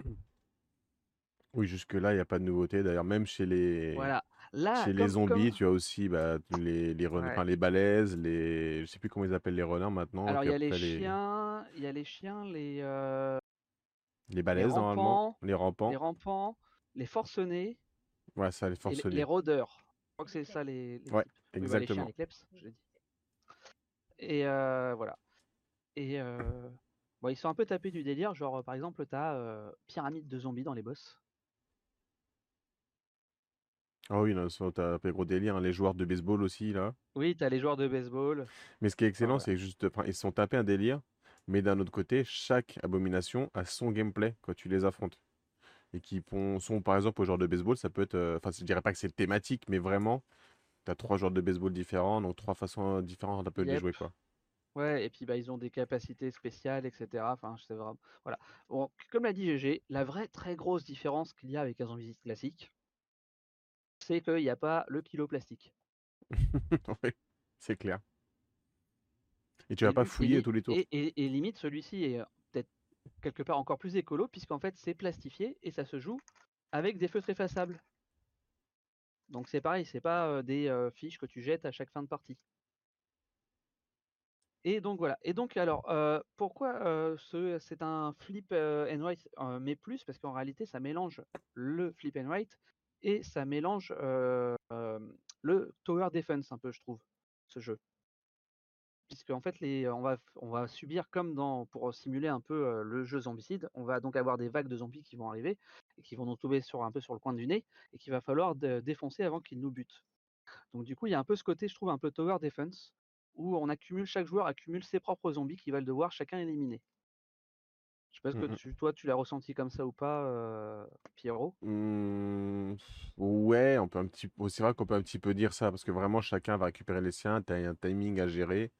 Oui, jusque-là, il n'y a pas de nouveauté. D'ailleurs, même chez les, voilà. Là, chez les zombies, tu as aussi bah, les, les, les balaises, les... je sais plus comment ils appellent les renards maintenant. Alors, il y a les chiens, il y a les chiens, les... Euh, les balaises, normalement, les rampants? Les rampants, les forcenés. Ouais, ça, les forcenés. Les, rôdeurs. Je crois que c'est ça les. ouais, exactement. les chiens, les je dis. Et euh, voilà. Et euh, bon, ils sont un peu tapés du délire. Genre, par exemple, t'as euh, pyramide de zombies dans les boss. Ah oui, t'as un peu gros délire. Hein, les joueurs de baseball aussi, là. Oui, t'as les joueurs de baseball. Mais ce qui est excellent, c'est juste. Ils se sont tapés un délire. Mais d'un autre côté, chaque abomination a son gameplay quand tu les affrontes et qui sont par exemple au genre de baseball, ça peut être, euh, enfin je dirais pas que c'est thématique, mais vraiment, tu as trois genres de baseball différents, donc trois façons différentes un peu de les jouer quoi. Ouais, et puis bah, ils ont des capacités spéciales, etc. Enfin, c'est vraiment. Voilà. Bon, comme l'a dit GG, la vraie très grosse différence qu'il y a avec un zombie classique, c'est qu'il n'y a pas le kilo plastique. Oui, c'est clair. Et tu vas Et pas fouiller tous les tours. Et, et- et limite, celui-ci est euh, peut-être quelque part encore plus écolo, puisqu'en fait c'est plastifié et ça se joue avec des feutres effaçables. Donc c'est pareil, c'est pas euh, des euh, fiches que tu jettes à chaque fin de partie. Et donc voilà. Et donc alors, euh, pourquoi ce, c'est un flip and write, mais plus? Parce qu'en réalité, ça mélange le flip and write et ça mélange le tower defense un peu, je trouve, ce jeu. Puisque en fait, on va, subir comme pour simuler un peu le jeu zombicide, on va donc avoir des vagues de zombies qui vont arriver et qui vont nous tomber sur un peu sur le coin du nez et qu'il va falloir défoncer avant qu'ils nous butent. Donc du coup, il y a un peu ce côté, je trouve, un peu tower defense, où on accumule, chaque joueur accumule ses propres zombies qu'il va devoir chacun éliminer. Je sais pas ce que Mhm. tu, toi, tu l'as ressenti comme ça ou pas, euh, Pierrot? Mmh, ouais, on peut un petit, c'est vrai qu'on peut un petit peu dire ça parce que vraiment chacun va récupérer les siens. T'as un timing à gérer.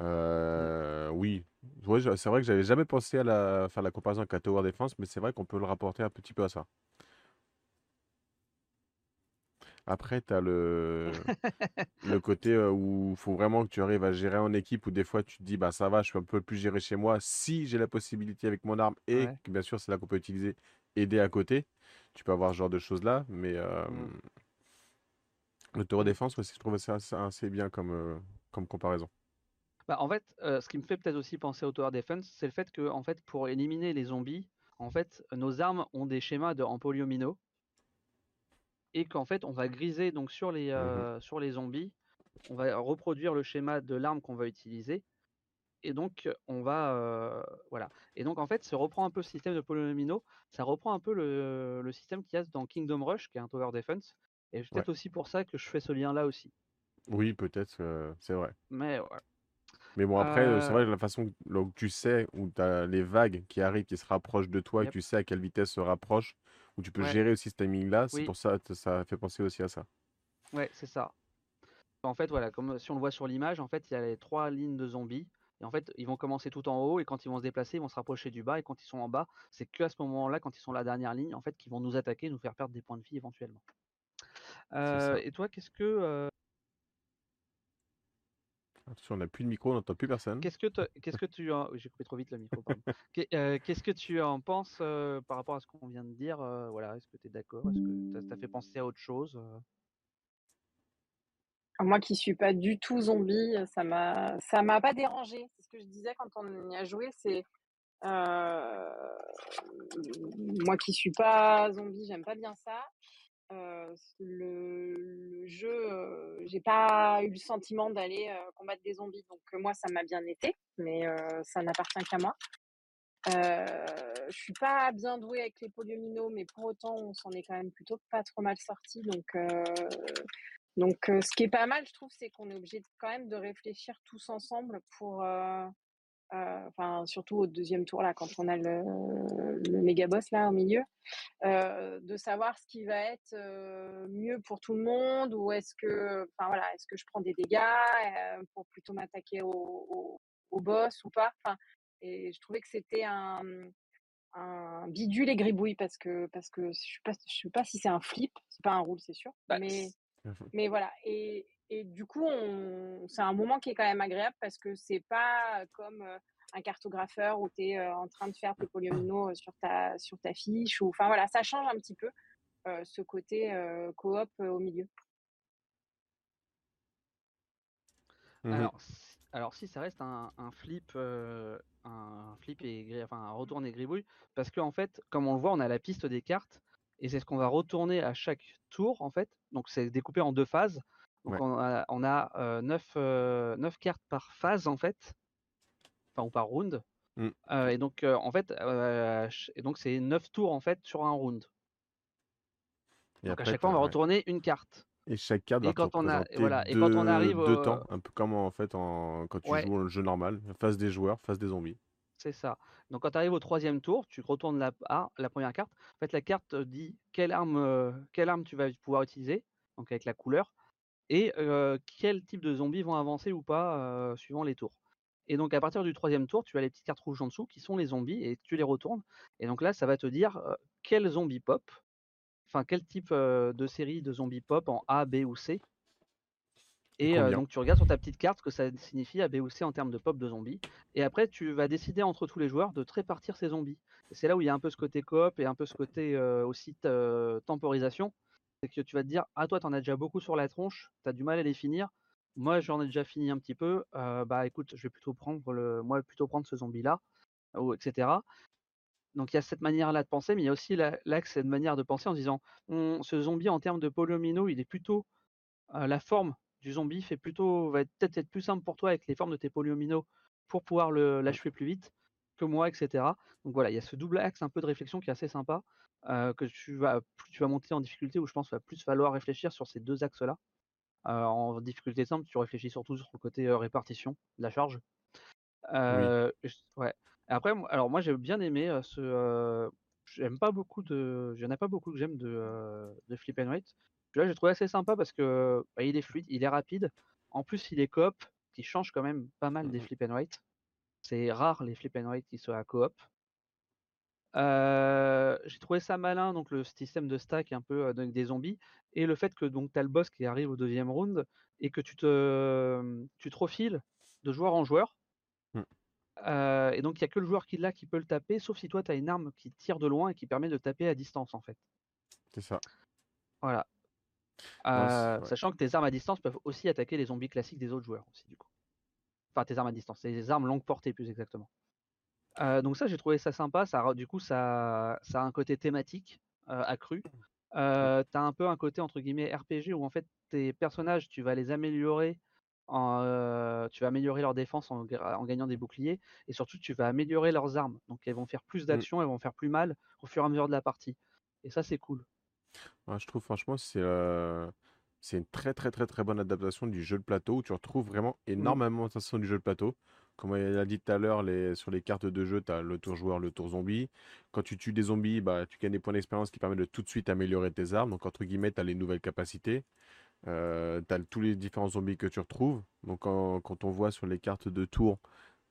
Euh, oui, ouais, c'est vrai que j'avais jamais pensé à la, faire la comparaison avec la Tower Defense, mais c'est vrai qu'on peut le rapporter un petit peu à ça. Après, tu as le, le côté où il faut vraiment que tu arrives à gérer en équipe, où des fois tu te dis, bah ça va, je peux un peu plus gérer chez moi si j'ai la possibilité avec mon arme et Ouais. que bien sûr c'est là qu'on peut utiliser aider à côté. Tu peux avoir ce genre de choses-là, mais euh, Mm. le Tower Défense, ouais, je trouve ça assez, assez bien comme, euh, comme comparaison. Bah, en fait, euh, ce qui me fait peut-être aussi penser au tower defense, c'est le fait que, en fait, pour éliminer les zombies, en fait, nos armes ont des schémas de en polyomino et qu'en fait, on va griser donc sur les, euh, sur les zombies, on va reproduire le schéma de l'arme qu'on va utiliser et donc on va euh, voilà. Et donc en fait, ça reprend un peu le système de polyomino, ça reprend un peu le, le système qu'il y a dans Kingdom Rush, qui est un tower defense. Et c'est peut-être aussi pour ça que je fais ce lien là aussi. Oui, peut-être, euh, c'est vrai. Mais. Mais bon, après, euh, c'est vrai que la façon où tu sais, où tu as les vagues qui arrivent, qui se rapprochent de toi, et Yep. tu sais à quelle vitesse se rapprochent, où tu peux Ouais. gérer aussi ce timing-là, c'est Oui. pour ça que ça fait penser aussi à ça. Ouais, c'est ça. En fait, voilà, comme si on le voit sur l'image, en fait, il y a les trois lignes de zombies. Et en fait, ils vont commencer tout en haut et quand ils vont se déplacer, ils vont se rapprocher du bas. Et quand ils sont en bas, c'est que à ce moment-là, quand ils sont la dernière ligne, en fait, qu'ils vont nous attaquer, nous faire perdre des points de vie éventuellement. Euh, et toi, qu'est-ce que euh, Attention, on n'a plus de micro, on n'entend plus personne. qu'est-ce que qu'est-ce que tu en... J'ai coupé trop vite le micro, euh, Qu'est-ce que tu en penses euh, par rapport à ce qu'on vient de dire euh, Voilà, est-ce que tu es d'accord? Est-ce que ça t'a fait penser à autre chose euh? Moi qui suis pas du tout zombie, ça m'a ça m'a pas dérangé. C'est ce que je disais quand on y a joué, c'est euh, moi qui suis pas zombie, j'aime pas bien ça. Euh, le, le jeu, euh, j'ai pas eu le sentiment d'aller euh, combattre des zombies, donc moi ça m'a bien été, mais ça n'appartient qu'à moi. Euh, je suis pas bien douée avec les polyomino, mais pour autant on s'en est quand même plutôt pas trop mal sorti, donc donc, ce qui est pas mal, je trouve, c'est qu'on est obligé quand même de réfléchir tous ensemble pour, enfin, surtout au deuxième tour là, quand on a le, le méga boss là au milieu, euh, de savoir ce qui va être euh, mieux pour tout le monde ou est-ce que, enfin voilà, est-ce que je prends des dégâts euh, pour plutôt m'attaquer au, au, au boss ou pas. Enfin, et je trouvais que c'était un, un bidule et gribouille parce que parce que je sais pas, je sais pas si c'est un flip, c'est pas un roule, c'est sûr, Bah, mais c- mais voilà, et, et du coup, c'est un moment qui est quand même agréable parce que c'est pas comme euh, un cartographeur où tu es en train de faire tes polyomino sur ta, sur ta fiche. Ou, enfin voilà, ça change un petit peu euh, ce côté euh, coop euh, au milieu. Mhm. Alors, si, alors si ça reste un, un flip, euh, un flip et enfin un retourne et gribouille, parce qu'en fait, comme on le voit, on a la piste des cartes et c'est ce qu'on va retourner à chaque tour en fait. Donc c'est découpé en deux phases. Donc Ouais. on a, on a euh, neuf, euh, neuf cartes par phase en fait, enfin ou par round. Mm. Euh, et donc en fait, ch- et donc c'est neuf tours en fait sur un round. Et Donc à chaque fois, on va retourner une carte. Et chaque carte va Et quand on a- voilà, et deux, quand on arrive deux temps, un peu comme en fait en, quand tu Ouais. joues au jeu normal, face des joueurs, face des zombies. C'est ça. Donc quand tu arrives au troisième tour, tu retournes la, ah, la première carte. En fait, la carte te dit quelle arme, euh, quelle arme tu vas pouvoir utiliser, donc avec la couleur, et euh, quel type de zombies vont avancer ou pas suivant les tours. Et donc à partir du troisième tour, tu as les petites cartes rouges en dessous qui sont les zombies et tu les retournes. Et donc là, ça va te dire quel zombie pop, enfin quel type de série de zombies pop en A, B ou C. Et euh, donc tu regardes sur ta petite carte ce que ça signifie A, B ou C en termes de pop de zombies. Et après, tu vas décider entre tous les joueurs de te répartir ces zombies. C'est là où il y a un peu ce côté coop et un peu ce côté euh, aussi temporisation. C'est que tu vas te dire, ah toi, t'en as déjà beaucoup sur la tronche, t'as du mal à les finir. Moi, j'en ai déjà fini un petit peu. euh, bah écoute, je vais plutôt prendre le, moi, plutôt prendre ce zombie-là, ou etc. Donc il y a cette manière-là de penser, mais il y a aussi la- l'axe, cette manière de penser en disant, on- ce zombie en termes de polyomino, il est plutôt euh, la forme du zombie fait plutôt va être- peut-être être plus simple pour toi avec les formes de tes polyomino pour pouvoir l'achever plus vite que moi, etc. Donc voilà, il y a ce double axe un peu de réflexion qui est assez sympa euh, que tu vas plus tu vas monter en difficulté où je pense qu'il va plus falloir réfléchir sur ces deux axes-là. Euh, en difficulté simple, tu réfléchis surtout sur le côté euh, répartition de la charge. Oui. Ouais. Après, alors moi j'ai bien aimé ce. j'aime pas beaucoup de. Il y en a pas beaucoup que j'aime de, de Flip and Wait. Celui-là, j'ai trouvé assez sympa parce que bah, il est fluide, il est rapide. En plus, il est coop, qui change quand même pas mal des Mhm. Flip and Wait. C'est rare les Flip and Wait qui soient à coop. Euh, j'ai trouvé ça malin, donc le système de stack un peu euh, donc des zombies, et le fait que donc tu as le boss qui arrive au deuxième round et que tu te, tu te refiles de joueur en joueur. Mm. Euh, et donc il n'y a que le joueur qui l'a qui peut le taper, sauf si toi tu as une arme qui tire de loin et qui permet de taper à distance en fait. C'est ça. Voilà. Non, c'est-. Sachant que tes armes à distance peuvent aussi attaquer les zombies classiques des autres joueurs aussi du coup. Enfin tes armes à distance, les armes longue portée plus exactement. Euh, donc ça, j'ai trouvé ça sympa. Ça, du coup, ça, ça a un côté thématique euh, accru. Euh, t'as un peu un côté entre guillemets RPG où en fait tes personnages, tu vas les améliorer. En, tu vas améliorer leur défense en, gagnant des boucliers et surtout tu vas améliorer leurs armes. Donc elles vont faire plus d'actions, elles vont faire plus mal au fur et à mesure de la partie. Et ça, c'est cool. Ouais, je trouve franchement c'est c'est une très très très très bonne adaptation du jeu de plateau où tu retrouves vraiment énormément de sensations du jeu de plateau. Comme il a dit tout à l'heure, sur les cartes de jeu, tu as le tour joueur, le tour zombie. Quand tu tues des zombies, bah, tu gagnes des points d'expérience qui permettent de tout de suite améliorer tes armes. Donc entre guillemets, tu as les nouvelles capacités. Euh, tu as tous les différents zombies que tu retrouves. Donc quand, on voit sur les cartes de tour,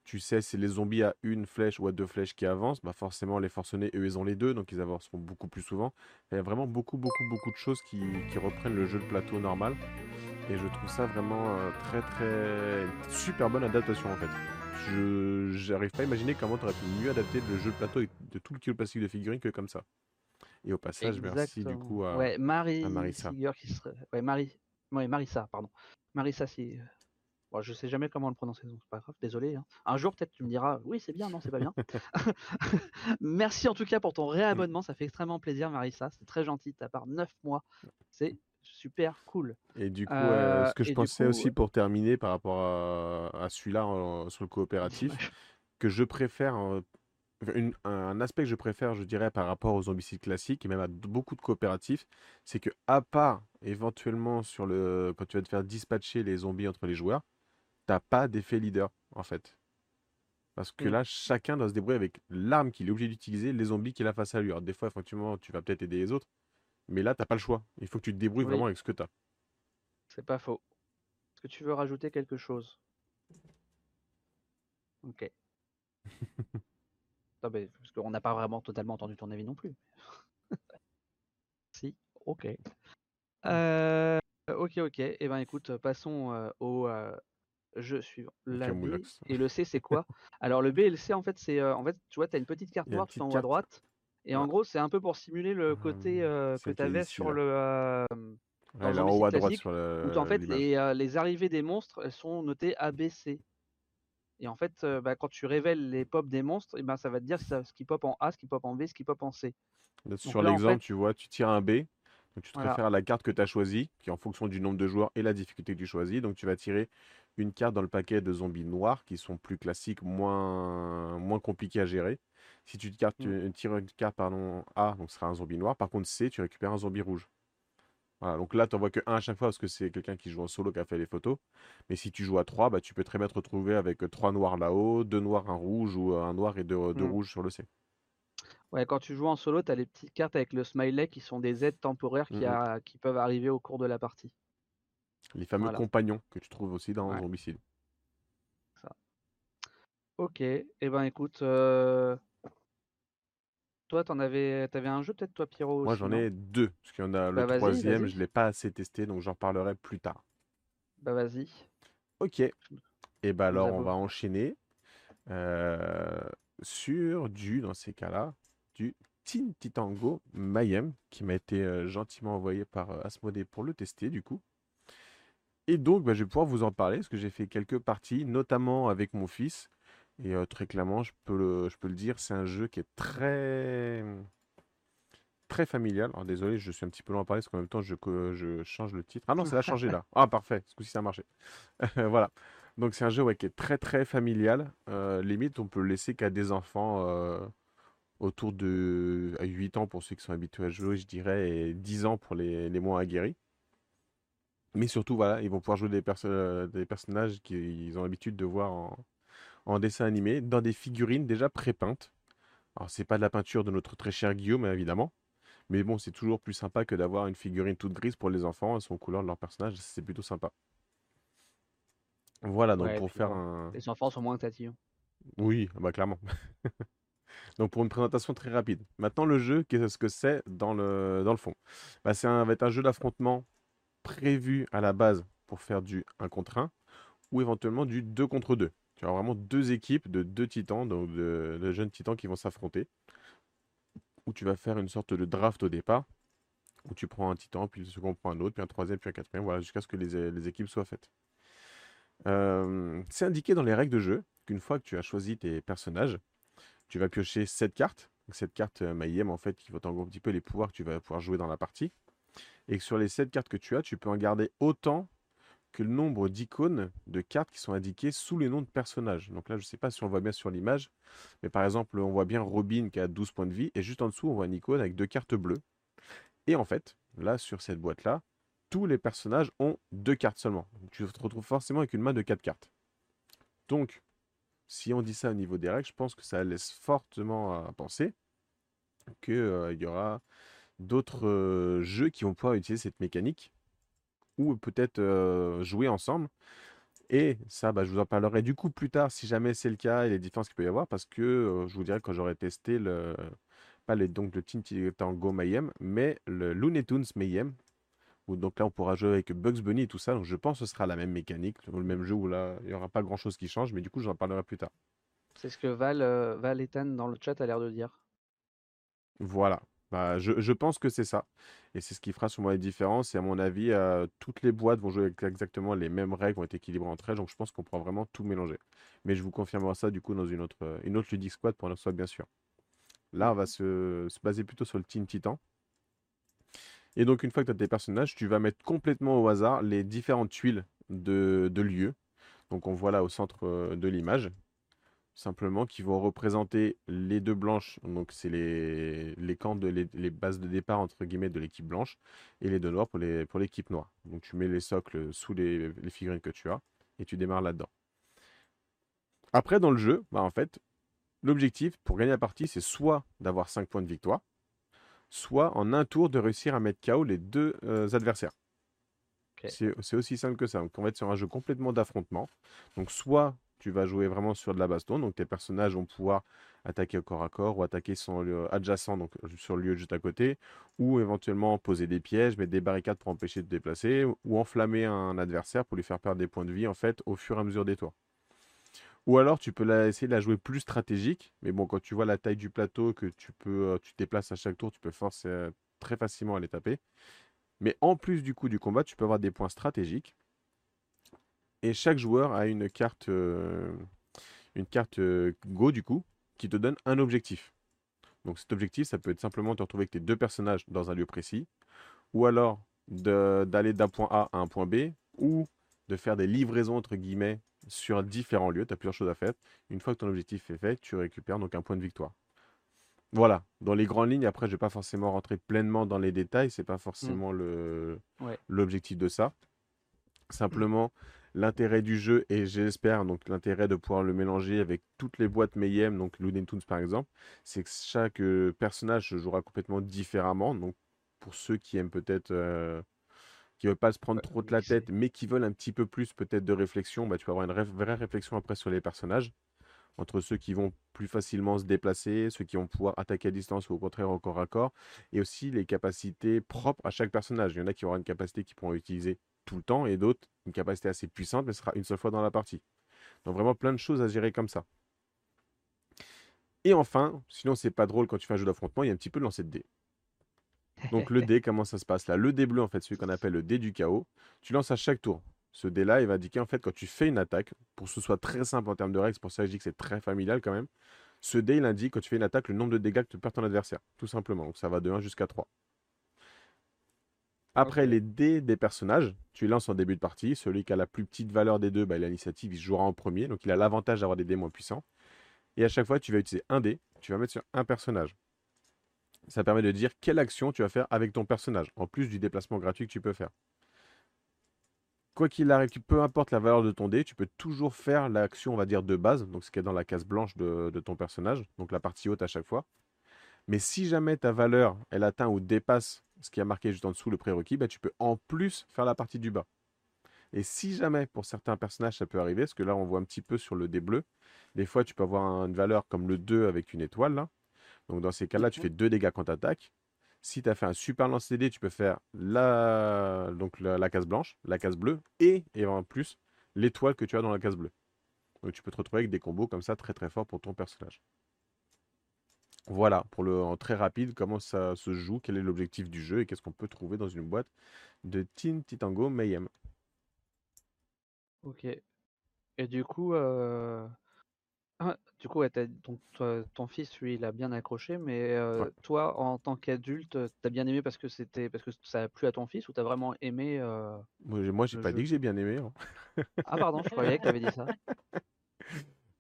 tu sais c'est les zombies à une flèche ou à deux flèches qui avancent, bah forcément les forcenés, eux, ils ont les deux, donc ils avanceront beaucoup plus souvent. Il y a vraiment beaucoup, beaucoup, beaucoup de choses qui reprennent le jeu de plateau normal. Et je trouve ça vraiment euh, très, très... super bonne adaptation en fait. Je j'arrive pas à imaginer comment tu aurais pu mieux adapter le jeu de plateau et de tout le kilo plastique de figurines que comme ça. Et au passage, merci du coup à, Ouais, Marie à Marissa. Qui serait. Ouais, Marie. Ouais, Marissa, pardon. Marissa, si. Bon, je sais jamais comment le prononcer, donc c'est pas grave, désolé. hein. Un jour, peut-être, tu me diras, oui, c'est bien, non, c'est pas bien. Merci en tout cas pour ton réabonnement, ça fait extrêmement plaisir, Marissa. C'est très gentil de ta part. 9 mois, c'est super cool. Et du coup, Euh, ce que je pensais coup, aussi pour terminer par rapport à, à celui-là sur le coopératif, que je préfère, euh, une- un aspect que je préfère, je dirais, par rapport aux zombicides classiques et même à beaucoup de coopératifs, c'est que à part éventuellement sur le, quand tu vas te faire dispatcher les zombies entre les joueurs, t'as pas d'effet leader en fait. Parce que Mm. là, chacun doit se débrouiller avec l'arme qu'il est obligé d'utiliser, les zombies qu'il a face à lui. Alors des fois, effectivement, tu vas peut-être aider les autres, mais là, t'as pas le choix. Il faut que tu te débrouilles Oui. vraiment avec ce que tu as. C'est pas faux. Est-ce que tu veux rajouter quelque chose? Ok. Non, mais parce qu'on n'a pas vraiment totalement entendu ton avis non plus. si, ok. Euh, ok, ok. Et ben écoute, passons euh, au euh, jeu suivant. La B et le C, c'est quoi? Alors le B et le C, en fait, c'est en fait, tu vois, tu as une petite carte noire tout en haut à droite. Et en gros, c'est un peu pour simuler le côté euh, que tu avais sur le. euh, Ouais, dans en haut à droite sur le- où en fait les, euh, les arrivées des monstres elles sont notées ABC. Et en fait, bah, quand tu révèles les pops des monstres, et ben, ça va te dire ce qui pop en A, ce qui pop en B, ce qui pop en C. Là, Sur en l'exemple, fait- tu vois, tu tires un B, donc tu te Voilà. réfères à la carte que tu as choisie, qui est en fonction du nombre de joueurs et la difficulté que tu choisis. Donc tu vas tirer une carte dans le paquet de zombies noirs, qui sont plus classiques, moins, moins compliqués à gérer. Si tu tires, tu tires une carte pardon, A, donc ce sera un zombie noir. Par contre, C, tu récupères un zombie rouge. Voilà, donc là, tu n'en vois que un à chaque fois parce que c'est quelqu'un qui joue en solo qui a fait les photos. Mais si tu joues à 3, bah, tu peux très bien te retrouver avec euh, trois noirs là-haut, deux noirs, un rouge ou euh, un noir et deux, deux Mm. rouges sur le C. Ouais, quand tu joues en solo, tu as les petites cartes avec le smiley qui sont des aides temporaires qui, a- qui peuvent arriver au cours de la partie. Les fameux Voilà. compagnons que tu trouves aussi dans Ouais. Zombicide. Ok, et ben écoute, euh, toi t'en avais, t'avais un jeu peut-être toi Pierrot Moi, j'en ai deux, parce qu'il y en a le Bah troisième, je l'ai pas assez testé, donc j'en reparlerai plus tard. bah vas-y. Ok, et Je nous alors on va enchaîner euh, sur du, dans ces cas-là, du Teen Titan Go Mayhem, qui m'a été euh, gentiment envoyé par Asmodée pour le tester, du coup. Et donc, bah, je vais pouvoir vous en parler, parce que j'ai fait quelques parties, notamment avec mon fils. Et très clairement, je peux le, dire, c'est un jeu qui est très, très familial. Alors désolé, je suis un petit peu long à parler, parce qu'en même temps, je, change le titre. Ah non, ça a changé là. Ah, parfait, ce coup-ci, ça a marché. Voilà. Donc c'est un jeu qui est très très familial. Limite, on peut le laisser qu'à des enfants autour de à 8 ans pour ceux qui sont habitués à jouer, je dirais, et 10 ans pour les moins aguerris. Mais surtout, voilà, ils vont pouvoir jouer des, perso- euh, des personnages qu'ils ont l'habitude de voir en, en dessin animé, dans des figurines déjà pré-peintes. Alors, c'est pas de la peinture de notre très cher Guillaume, évidemment. Mais bon, c'est toujours plus sympa que d'avoir une figurine toute grise pour les enfants, elles sont aux couleurs de leur personnage, c'est plutôt sympa. Voilà, donc Ouais, pour faire bon, un... les enfants sont moins tatillons. Oui, bah clairement. Donc pour une présentation très rapide. Maintenant, le jeu, qu'est-ce que c'est dans le, dans le fond? Bah, c'est un, va être un jeu d'affrontement prévu à la base pour faire du un contre un ou éventuellement du 2 contre 2. Tu as vraiment deux équipes de deux titans, donc de, jeunes titans qui vont s'affronter, où tu vas faire une sorte de draft au départ, où tu prends un titan, puis le second prend un autre, puis un troisième, puis un quatrième, voilà, jusqu'à ce que les, équipes soient faites. Euh, c'est indiqué dans les règles de jeu qu'une fois que tu as choisi tes personnages, tu vas piocher 7 cartes. Donc, cette carte euh, en fait, qui va t'en un petit peu les pouvoirs que tu vas pouvoir jouer dans la partie. Et que sur les 7 cartes que tu as, tu peux en garder autant que le nombre d'icônes de cartes qui sont indiquées sous les noms de personnages. Donc là, je ne sais pas si on le voit bien sur l'image, mais par exemple, on voit bien Robin qui a 12 points de vie, et juste en dessous, on voit une icône avec deux cartes bleues. Et en fait, là, sur cette boîte-là, tous les personnages ont deux cartes seulement. Tu te retrouves forcément avec une main de 4 cartes. Donc, si on dit ça au niveau des règles, je pense que ça laisse fortement à penser qu'il y aura d'autres euh, jeux qui vont pouvoir utiliser cette mécanique ou peut-être euh, jouer ensemble. Et ça, bah, je vous en parlerai du coup plus tard si jamais c'est le cas et les différences qu'il peut y avoir parce que euh, je vous dirai quand j'aurai testé le, pas les, donc le Teen Titan Go Mayhem, mais le Looney Tunes Mayhem. Où donc là, on pourra jouer avec Bugs Bunny et tout ça. Donc je pense que ce sera la même mécanique, le même jeu où là, il n'y aura pas grand chose qui change, mais du coup, j'en parlerai plus tard. C'est ce que Val, Val Ethan dans le chat a l'air de dire. Voilà. Bah, je, je pense que c'est ça. Et c'est ce qui fera sûrement les différences. Et à mon avis, euh, toutes les boîtes vont jouer avec exactement les mêmes règles, vont être équilibrées entre elles. Donc je pense qu'on pourra vraiment tout mélanger. Mais je vous confirmerai ça du coup dans une autre, une autre Ludic Squad pour soit bien sûr. Là, on va se, se baser plutôt sur le Team Titan. Et donc, une fois que tu as tes personnages, tu vas mettre complètement au hasard les différentes tuiles de, de lieu. Donc, on voit là au centre de l'image, simplement, qui vont représenter les deux blanches. Donc, c'est les, les camps, de, les, les bases de départ, entre guillemets, de l'équipe blanche, et les deux noirs pour les, pour l'équipe noire. Donc, tu mets les socles sous les, les figurines que tu as, et tu démarres là-dedans. Après, dans le jeu, bah, en fait, l'objectif pour gagner la partie, c'est soit d'avoir 5 points de victoire, soit en un tour de réussir à mettre KO les deux euh, adversaires. C'est aussi simple que ça. Donc on va être sur un jeu complètement d'affrontement. Donc soit tu vas jouer vraiment sur de la baston, donc tes personnages vont pouvoir attaquer au corps à corps ou attaquer son adjacent, donc euh, sur le lieu juste à côté, ou éventuellement poser des pièges, mettre des barricades pour empêcher de déplacer, ou enflammer un adversaire pour lui faire perdre des points de vie en fait au fur et à mesure des tours. Ou alors tu peux essayer de la jouer plus stratégique, mais bon, quand tu vois la taille du plateau, que tu peux, euh, tu déplaces à chaque tour, tu peux forcer euh, très facilement à les taper. Mais en plus du coup du combat, tu peux avoir des points stratégiques. Et chaque joueur a une carte, euh, une carte euh, Go du coup, qui te donne un objectif. Donc cet objectif, ça peut être simplement te retrouver avec tes deux personnages dans un lieu précis, ou alors d'aller d'un point A à un point B, ou de faire des livraisons entre guillemets sur différents lieux. Tu as plusieurs choses à faire. Une fois que ton objectif est fait, tu récupères donc un point de victoire. Voilà, dans les grandes lignes, après, je vais pas forcément rentrer pleinement dans les détails, c'est pas forcément le Ouais. l'objectif de ça. Simplement, l'intérêt du jeu, et j'espère donc l'intérêt de pouvoir le mélanger avec toutes les boîtes Mayhem, donc Looney Tunes par exemple, c'est que chaque euh, personnage se jouera complètement différemment. Donc, pour ceux qui aiment peut-être, euh, qui veulent pas se prendre trop de la tête, mais qui veulent un petit peu plus peut-être de réflexion, bah, tu vas avoir une vraie réflexion après sur les personnages entre ceux qui vont plus facilement se déplacer, ceux qui vont pouvoir attaquer à distance ou au contraire au corps à corps, et aussi les capacités propres à chaque personnage. Il y en a qui auront une capacité qu'ils pourront utiliser tout le temps et d'autres une capacité assez puissante, mais ce sera une seule fois dans la partie. Donc vraiment plein de choses à gérer comme ça. Et enfin, sinon c'est pas drôle quand tu fais un jeu d'affrontement, il y a un petit peu de lancer de dés. Donc le dé, comment ça se passe là? Le dé bleu, en fait, celui qu'on appelle le dé du chaos, tu lances à chaque tour. Ce dé-là, il va indiquer en fait quand tu fais une attaque, pour que ce soit très simple en termes de règles, c'est pour ça que je dis que c'est très familial quand même. Ce dé, il indique quand tu fais une attaque le nombre de dégâts que tu perds ton adversaire, tout simplement. Donc ça va de 1 jusqu'à 3. Après les dés des personnages, tu lances en début de partie. Celui qui a la plus petite valeur des deux, bah, il a l'initiative, il jouera en premier. Donc il a l'avantage d'avoir des dés moins puissants. Et à chaque fois, tu vas utiliser un dé, tu vas mettre sur un personnage. Ça permet de dire quelle action tu vas faire avec ton personnage, en plus du déplacement gratuit que tu peux faire. Quoi qu'il arrive, peu importe la valeur de ton dé, tu peux toujours faire l'action, on va dire, de base, donc ce qui est dans la case blanche de ton personnage, donc la partie haute à chaque fois. Mais si jamais ta valeur, elle atteint ou dépasse ce qui a marqué juste en dessous le prérequis, bah, tu peux en plus faire la partie du bas. Et si jamais, pour certains personnages, ça peut arriver, parce que là, on voit un petit peu sur le dé bleu, des fois, tu peux avoir un- une valeur comme le 2 avec une étoile, là. Donc, dans ces cas-là, tu Mhm. fais 2 dégâts quand tu attaques. Si tu as fait un super lancer dés, tu peux faire la... Donc, la, la case blanche, la case bleue, et, et en plus, l'étoile que tu as dans la case bleue. Donc, tu peux te retrouver avec des combos comme ça, très très forts pour ton personnage. Voilà, pour le en très rapide, comment ça se joue, quel est l'objectif du jeu et qu'est-ce qu'on peut trouver dans une boîte de Teen Titango Mayhem. Ok. Et du coup, euh, ah, du coup, ouais, toi- ton fils, lui, il a bien accroché, mais euh, Ouais. toi, en tant qu'adulte, t'as bien aimé parce que c'était parce que ça a plu à ton fils ou t'as vraiment aimé euh, Moi, j'ai- pas dit que j'ai bien aimé. hein. Ah pardon, je croyais que t'avais dit ça.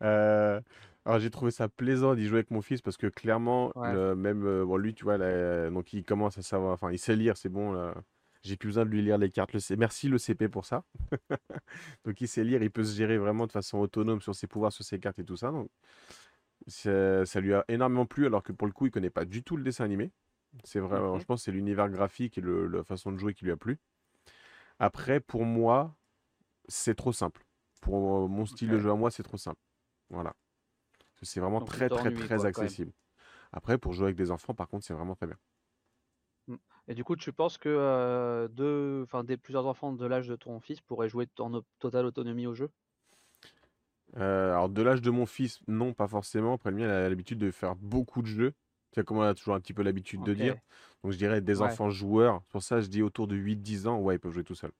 Euh, alors j'ai trouvé ça plaisant d'y jouer avec mon fils parce que clairement, Ouais. le, même euh, bon, lui, tu vois, là, donc il commence à savoir, enfin il sait lire, c'est bon. là. J'ai plus besoin de lui lire les cartes. Le C- Merci le CP pour ça. Donc il sait lire, il peut se gérer vraiment de façon autonome sur ses pouvoirs, sur ses cartes et tout ça. Donc ça, ça lui a énormément plu alors que pour le coup, il connaît pas du tout le dessin animé. C'est vraiment, Mhm. je pense, que c'est l'univers graphique et le- la façon de jouer qui lui a plu. Après, pour moi, c'est trop simple. Pour mon style de Ok. jeu à moi, c'est trop simple. Voilà. C'est vraiment Donc très, très, très quoi, accessible. Après, pour jouer avec des enfants, par contre, c'est vraiment très bien. Et du coup, tu penses que euh, deux, enfin, des plusieurs enfants de l'âge de ton fils pourraient jouer en totale autonomie au jeu? Euh, alors, de l'âge de mon fils, non, pas forcément. Après, le mien, il a l'habitude de faire beaucoup de jeux. Sais, comme on a toujours un petit peu l'habitude de dire. Donc, je dirais des Ouais. enfants joueurs. C'est Pour ça, je dis autour de 8-10 ans, ouais, ils peuvent jouer tout seuls.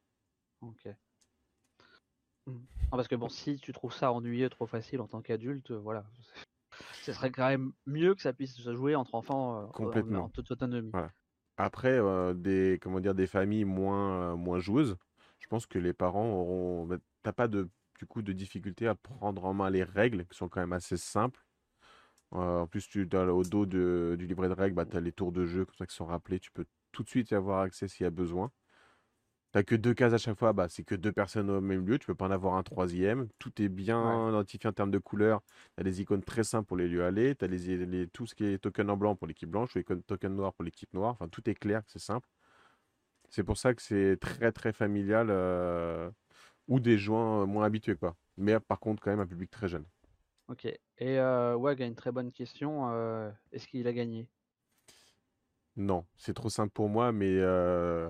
Ok. Non, parce que bon, si tu trouves ça ennuyeux, trop facile en tant qu'adulte, euh, voilà, ce serait quand même mieux que ça puisse se jouer entre enfants euh, en- en, Complètement. toute autonomie. Voilà. Après, euh, des, comment dire, des familles moins, euh, moins joueuses, je pense que les parents auront. bah, T'as pas de, du coup, de difficulté à prendre en main les règles, qui sont quand même assez simples. Euh, en plus, tu, au dos de- du livret de règles, bah, tu as les tours de jeu comme ça, qui sont rappelés. Tu peux tout de suite y avoir accès s'il y a besoin. T'as que deux cases à chaque fois, bah, c'est que deux personnes au même lieu, tu peux pas en avoir un troisième. Tout est bien identifié en termes de couleurs. Tu as des icônes très simples pour les lieux aller. Tu as les, les- tout ce qui est token en blanc pour l'équipe blanche, ou tokens noirs pour l'équipe noire. Enfin, tout est clair, c'est simple. C'est pour ça que c'est très très familial euh, ou des joueurs euh, moins habitués, quoi. Mais par contre, quand même un public très jeune. Ok. Et euh, Wag a une très bonne question. euh, est-ce qu'il a gagné? Non, c'est trop simple pour moi, mais euh,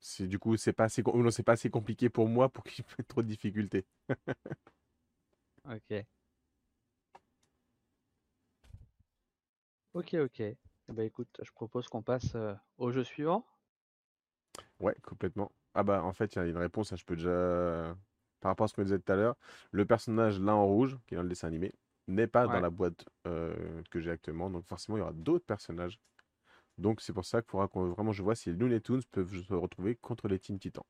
c'est du coup, c'est pas assez, non, c'est pas assez compliqué pour moi pour qu'il y ait trop de difficultés. Ok. Ok, ok. Ben, écoute, je propose qu'on passe euh, au jeu suivant. Ouais, complètement. Ah bah en fait, il y a une réponse, ça, je peux déjà... Par rapport à ce que je disais tout à l'heure, le personnage là en rouge, qui est dans le dessin animé, n'est pas dans la boîte euh, que j'ai actuellement. Donc forcément, il y aura d'autres personnages. Donc c'est pour ça qu'il faudra qu'on vraiment je vois si les Looney Tunes peuvent se retrouver contre les Teen Titans.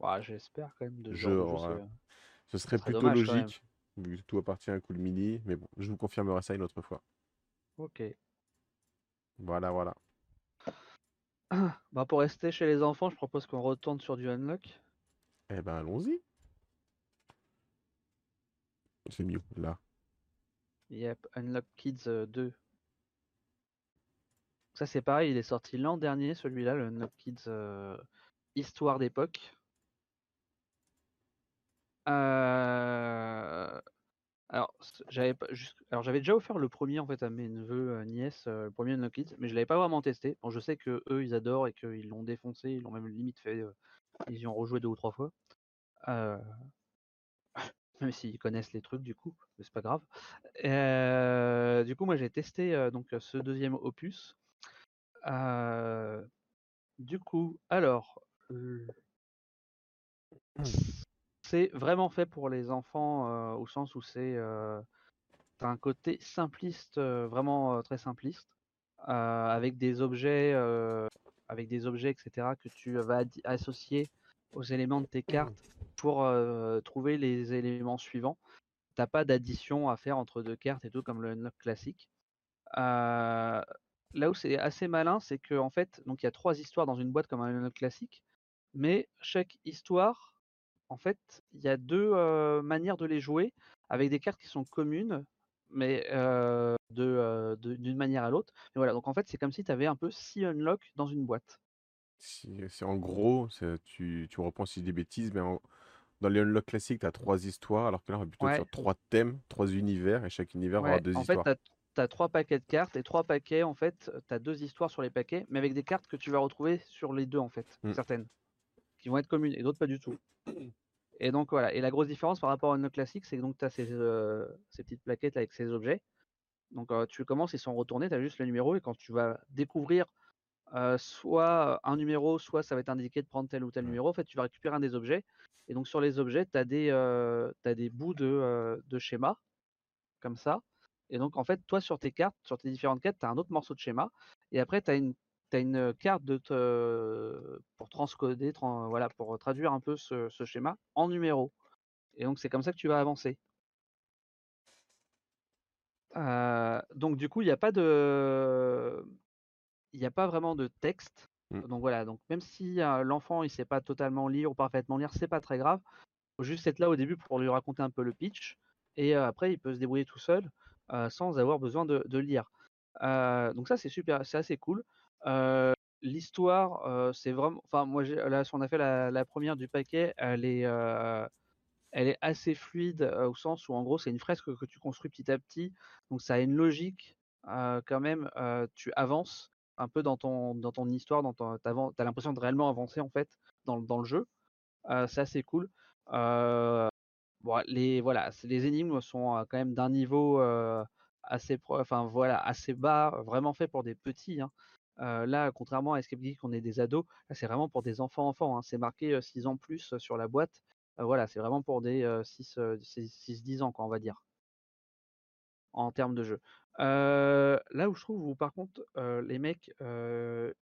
Ouais, j'espère quand même de Je- genre Ce serait serait plutôt dommage, logique, vu que tout appartient à Cool Mini. Mais bon, je vous confirmerai ça une autre fois. Ok. Voilà, voilà. Bah, pour rester chez les enfants, je propose qu'on retourne sur du Unlock. Eh ben allons-y. C'est mieux, là. Yep, Unlock Kids euh, 2. Ça c'est pareil, il est sorti l'an dernier celui-là, le Unlock Kids euh, Histoire d'époque. Euh, Alors, j'avais déjà offert le premier en fait à mes neveux, heu, nièces, le 1er Unlock It, mais je l'avais pas vraiment testé. Bon, je sais qu'eux, ils adorent et qu'ils l'ont défoncé, ils l'ont même limite fait, ils y ont rejoué 2 ou 3 fois. Même s'ils connaissent les trucs du coup, mais c'est pas grave. Du coup, moi j'ai testé, donc ce 2e opus. Du coup, alors, l c'est vraiment fait pour les enfants, au sens où c'est, un côté simpliste, vraiment, très simpliste, avec des objets, avec des objets et cetera que tu vas associer aux éléments de tes cartes pour, trouver les éléments suivants. Tu as pas d'addition à faire entre 2 cartes et tout comme le Unlock classique. Là où c'est assez malin, c'est qu'en fait, donc il y a 3 histoires dans une boîte comme un Unlock classique, mais chaque histoire, en fait, il y a 2, heu, manières de les jouer avec des cartes qui sont communes, mais, d'une manière à l'autre. Et voilà, donc en fait, c'est comme si tu avais un peu 6 Unlock dans une boîte. C'est en gros, c'est tu tu me reprends si je dis des bêtises, mais en dans les Unlock classiques, tu as 3 histoires, alors que là, on va plutôt Ouais. sur 3 thèmes, 3 univers et chaque univers aura Ouais, 2 en fait, histoires. Tu as 3 paquets de cartes et 3 paquets, en fait, tu as 2 histoires sur les paquets, mais avec des cartes que tu vas retrouver sur les 2 en fait, Mmh. certaines, qui vont être communes et d'autres pas du tout. Et donc voilà, et la grosse différence par rapport à Unlock classique, c'est que donc tu as ces, heu, ces petites plaquettes avec ces objets. Donc, heu, tu commences, ils sont retournés, tu as juste le numéro et quand tu vas découvrir, soit un numéro, soit ça va être indiqué de prendre tel ou tel numéro, en fait, tu vas récupérer un des objets et donc sur les objets, tu as as des bouts de, de schéma, comme ça. Et donc en fait, toi sur tes cartes, sur tes différentes cartes, tu as un autre morceau de schéma et après tu as une as une carte de te pour transcoder, tran voilà, pour traduire un peu ce ce schéma en numéros. Et donc c'est comme ça que tu vas avancer. Heu, donc du coup, il y a pas de il a pas vraiment de texte. Mmh. Donc voilà, donc même si, heu, l'enfant il sait pas totalement lire ou parfaitement lire, c'est pas très grave. Faut juste être là au début pour lui raconter un peu le pitch et heu, après il peut se débrouiller tout seul, sans avoir besoin de lire. Heu, donc ça c'est super, c'est assez cool. Heu, l'histoire, c'est vraiment enfin moi là si on a fait la 1re du paquet, elle est, elle est assez fluide, au sens où en gros c'est une fresque que tu construis petit à petit, donc ça a une logique, quand même, tu avances un peu dans ton dans ton histoire, dans ton tu avan tu as l'impression de réellement avancer en fait dans le jeu. C'est assez cool. Bon les les énigmes sont, quand même d'un niveau, assez enfin voilà, assez bas, vraiment fait pour des petits, hein. Là, contrairement à Escape Geek, on est des ados, là c'est vraiment pour des enfants, enfants, hein. C'est marqué, heu, 6 ans plus sur la boîte. Voilà, c'est vraiment pour des, heu, 6, heu, 6-10 ans quoi, on va dire. En termes de jeu. Là où je trouve par contre, les mecs,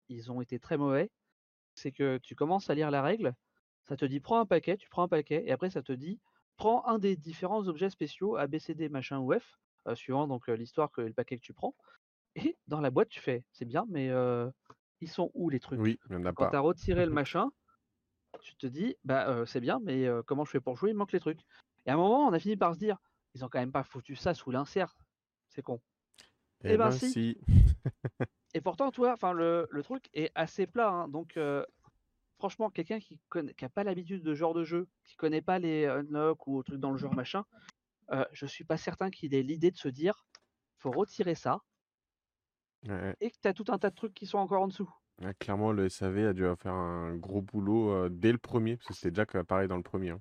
ils ont été très mauvais, c'est que tu commences à lire la règle, ça te dit: «Prends un paquet», tu prends un paquet et après ça te dit: «Prends un des différents objets spéciaux A, B, C, D, machin ou F», heu, suivant donc, l'histoire que le paquet que tu prends et dans la boîte tu fais: «C'est bien mais, heu, ils sont où les trucs?» Oui, il y en a quand tu as retiré le machin, tu te dis: «Bah, c'est bien mais, comment je fais pour jouer? Il manque les trucs» et à un moment on a fini par se dire: «Ils ont quand même pas foutu ça sous l'insert, c'est con». Eh Eh ben ben si! si! Et pourtant tu vois, enfin le le truc est assez plat, hein, donc, franchement quelqu'un qui connaît qui a pas l'habitude de ce genre de jeu, qui connaît pas les Unlock ou trucs dans le genre machin, heu, je suis pas certain qu'il ait l'idée de se dire: «Faut retirer ça» Ouais, et que tu as tout un tas de trucs qui sont encore en dessous. Ouais, clairement, le SAV a dû faire un gros boulot, heu, dès le 1er, parce que c'était déjà pareil dans le 1er, hein.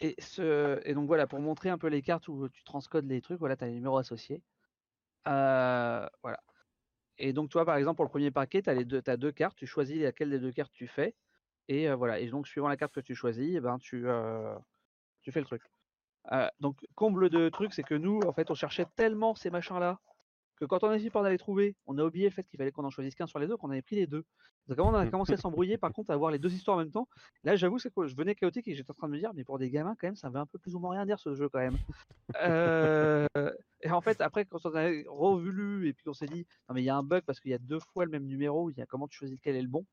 Et ce et donc voilà, pour montrer un peu les cartes où tu transcodes les trucs, voilà, tu as les numéros associés. Heu, voilà. Et donc toi, par exemple, pour le 1er paquet, tu as les 2 tu as 2 cartes, tu choisis laquelle des 2 cartes tu fais et voilà et donc suivant la carte que tu choisis et ben tu, tu fais le truc. Donc comble de truc, c'est que nous, en fait, on cherchait tellement ces machins-là, que quand on a fini par les trouver, on a oublié le fait qu'il fallait qu'on en choisisse qu'un sur les 2, qu'on avait pris les 2. Donc on a commencé à s'embrouiller par contre à avoir les 2 histoires en même temps. Là j'avoue c'est que je venais chaotique et j'étais en train de me dire: «Mais pour des gamins quand même, ça veut un peu plus ou moins rien dire ce jeu quand même». Et en fait après quand on a revu et puis on s'est dit: «Non mais il y a un bug parce qu'il y a 2 fois le même numéro, il y a comment tu choisis lequel est le bon?»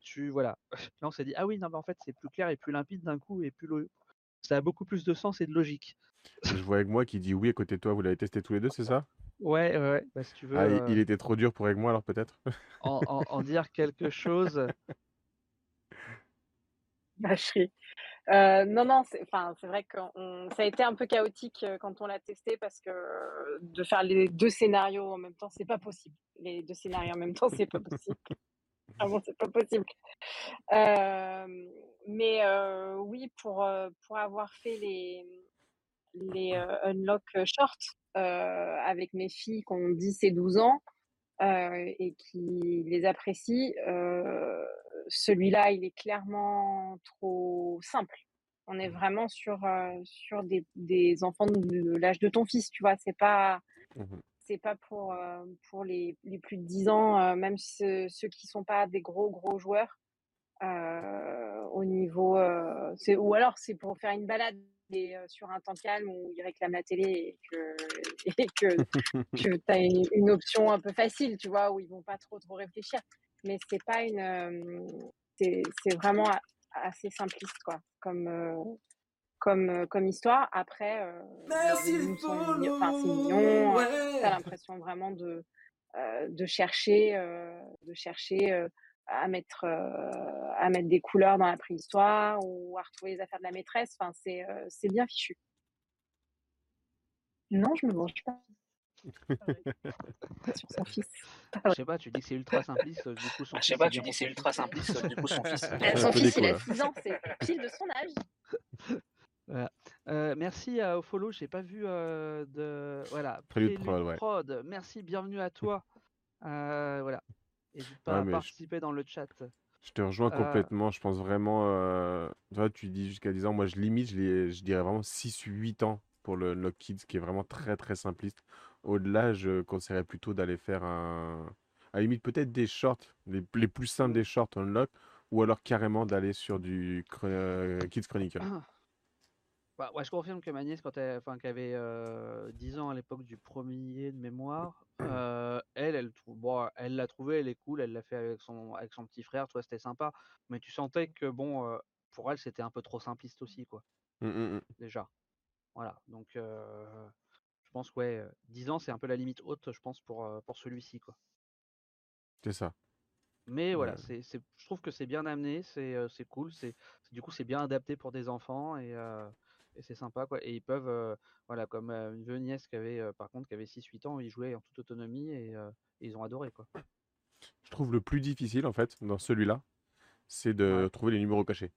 Tu voilà. Là on s'est dit: «Ah oui, non mais en fait c'est plus clair et plus limpide d'un coup et plus lo ça a beaucoup plus de sens et de logique». Je vois Egg-moi qui dit: «Oui» à côté de toi, vous l'avez testé tous les 2, c'est ça? Ouais, ouais, ouais, bah si tu veux, Ah, il était trop dur pour Egg-moi alors peut-être? en en en dire quelque chose? Vacherie. Euh, non, non, c'est enfin, c'est vrai que ça a été un peu chaotique, quand on l'a testé parce que, de faire les 2 scénarios en même temps, c'est pas possible. Les 2 scénarios en même temps, c'est pas possible. Vraiment, c'est pas possible. Mais oui, pour, pour avoir fait les les, heu, unlock, short, avec mes filles qui ont 10 et 12 ans, et qui les apprécient, celui-là, il est clairement trop simple. On est vraiment sur, sur des des enfants de l'âge de ton fils, tu vois? C'est pas Mmh c'est pas pour, heu, pour les les plus de 10 ans, heu, même ceux ceux qui sont pas des gros, gros joueurs. Heu, au niveau, c'est ou alors c'est pour faire une balade et sur un temps calme où ils réclament la télé et que et que tu as une une option un peu facile, tu vois? Où ils vont pas trop, trop réfléchir. Mais c'est pas une, c'est vraiment assez simpliste, quoi, comme, comme, heu, comme histoire. Après, Merci les sont mignon enfin, c'est follow, mignon, heu, tu as ouais. l'impression vraiment de, heu, de chercher, heu, de chercher, à mettre, à mettre des couleurs dans la préhistoire ou à retrouver les affaires de la maîtresse. Enfin, c'est, c'est bien fichu. Non, je me venge pas sur son fils. Je sais pas, tu dis que c'est ultra simpliste, du coup son Je sais pas, tu dis c'est ultra simpliste, du coup son fils son fils, il a là. 6 ans, c'est pile de son âge. Voilà. Heu, merci à Ofolo, j'ai pas vu, heu, de voilà, Prélude prod, ouais. Prod, merci, bienvenue à toi. Heu, voilà, hésite pas Ouais, à je participer dans le chat. je te rejoins Heu, complètement. Je pense vraiment, toi, tu dis jusqu'à 10 ans. Moi, je limite, je dirais vraiment 6-8 ans pour le Unlock Kids qui est vraiment très, très simpliste. Au-delà, je conseillerais plutôt d'aller faire un à la limite, peut-être des shorts, les les plus simples des shorts Unlock ou alors carrément d'aller sur du Kids Chronicle. Bah, ouais, je confirme que ma nièce quand elle enfin, qui avait, heu, 10 ans à l'époque du 1er de mémoire, elle, bon, elle l'a trouvé, elle est cool, elle l'a fait avec son avec son petit frère, tu vois? C'était sympa, mais tu sentais que bon, pour elle, c'était un peu trop simpliste aussi, quoi, Mmh mh, mmh. déjà. Voilà, donc je pense que ouais, heu, 10 ans, c'est un peu la limite haute, je pense, pour, pour celui-ci, quoi. C'est ça. Mais voilà, c'est c'est je trouve que c'est bien amené, c'est, cool, c'est du coup, c'est bien adapté pour des enfants et et c'est sympa, quoi et ils peuvent, heu, voilà, comme, heu, une vieille nièce qui avait, heu, par contre, qui avait 6-8 ans, ils jouaient en toute autonomie et ils ont adoré, quoi. je trouve le plus difficile, en fait, dans celui-là, c'est Ouais. de trouver les numéros cachés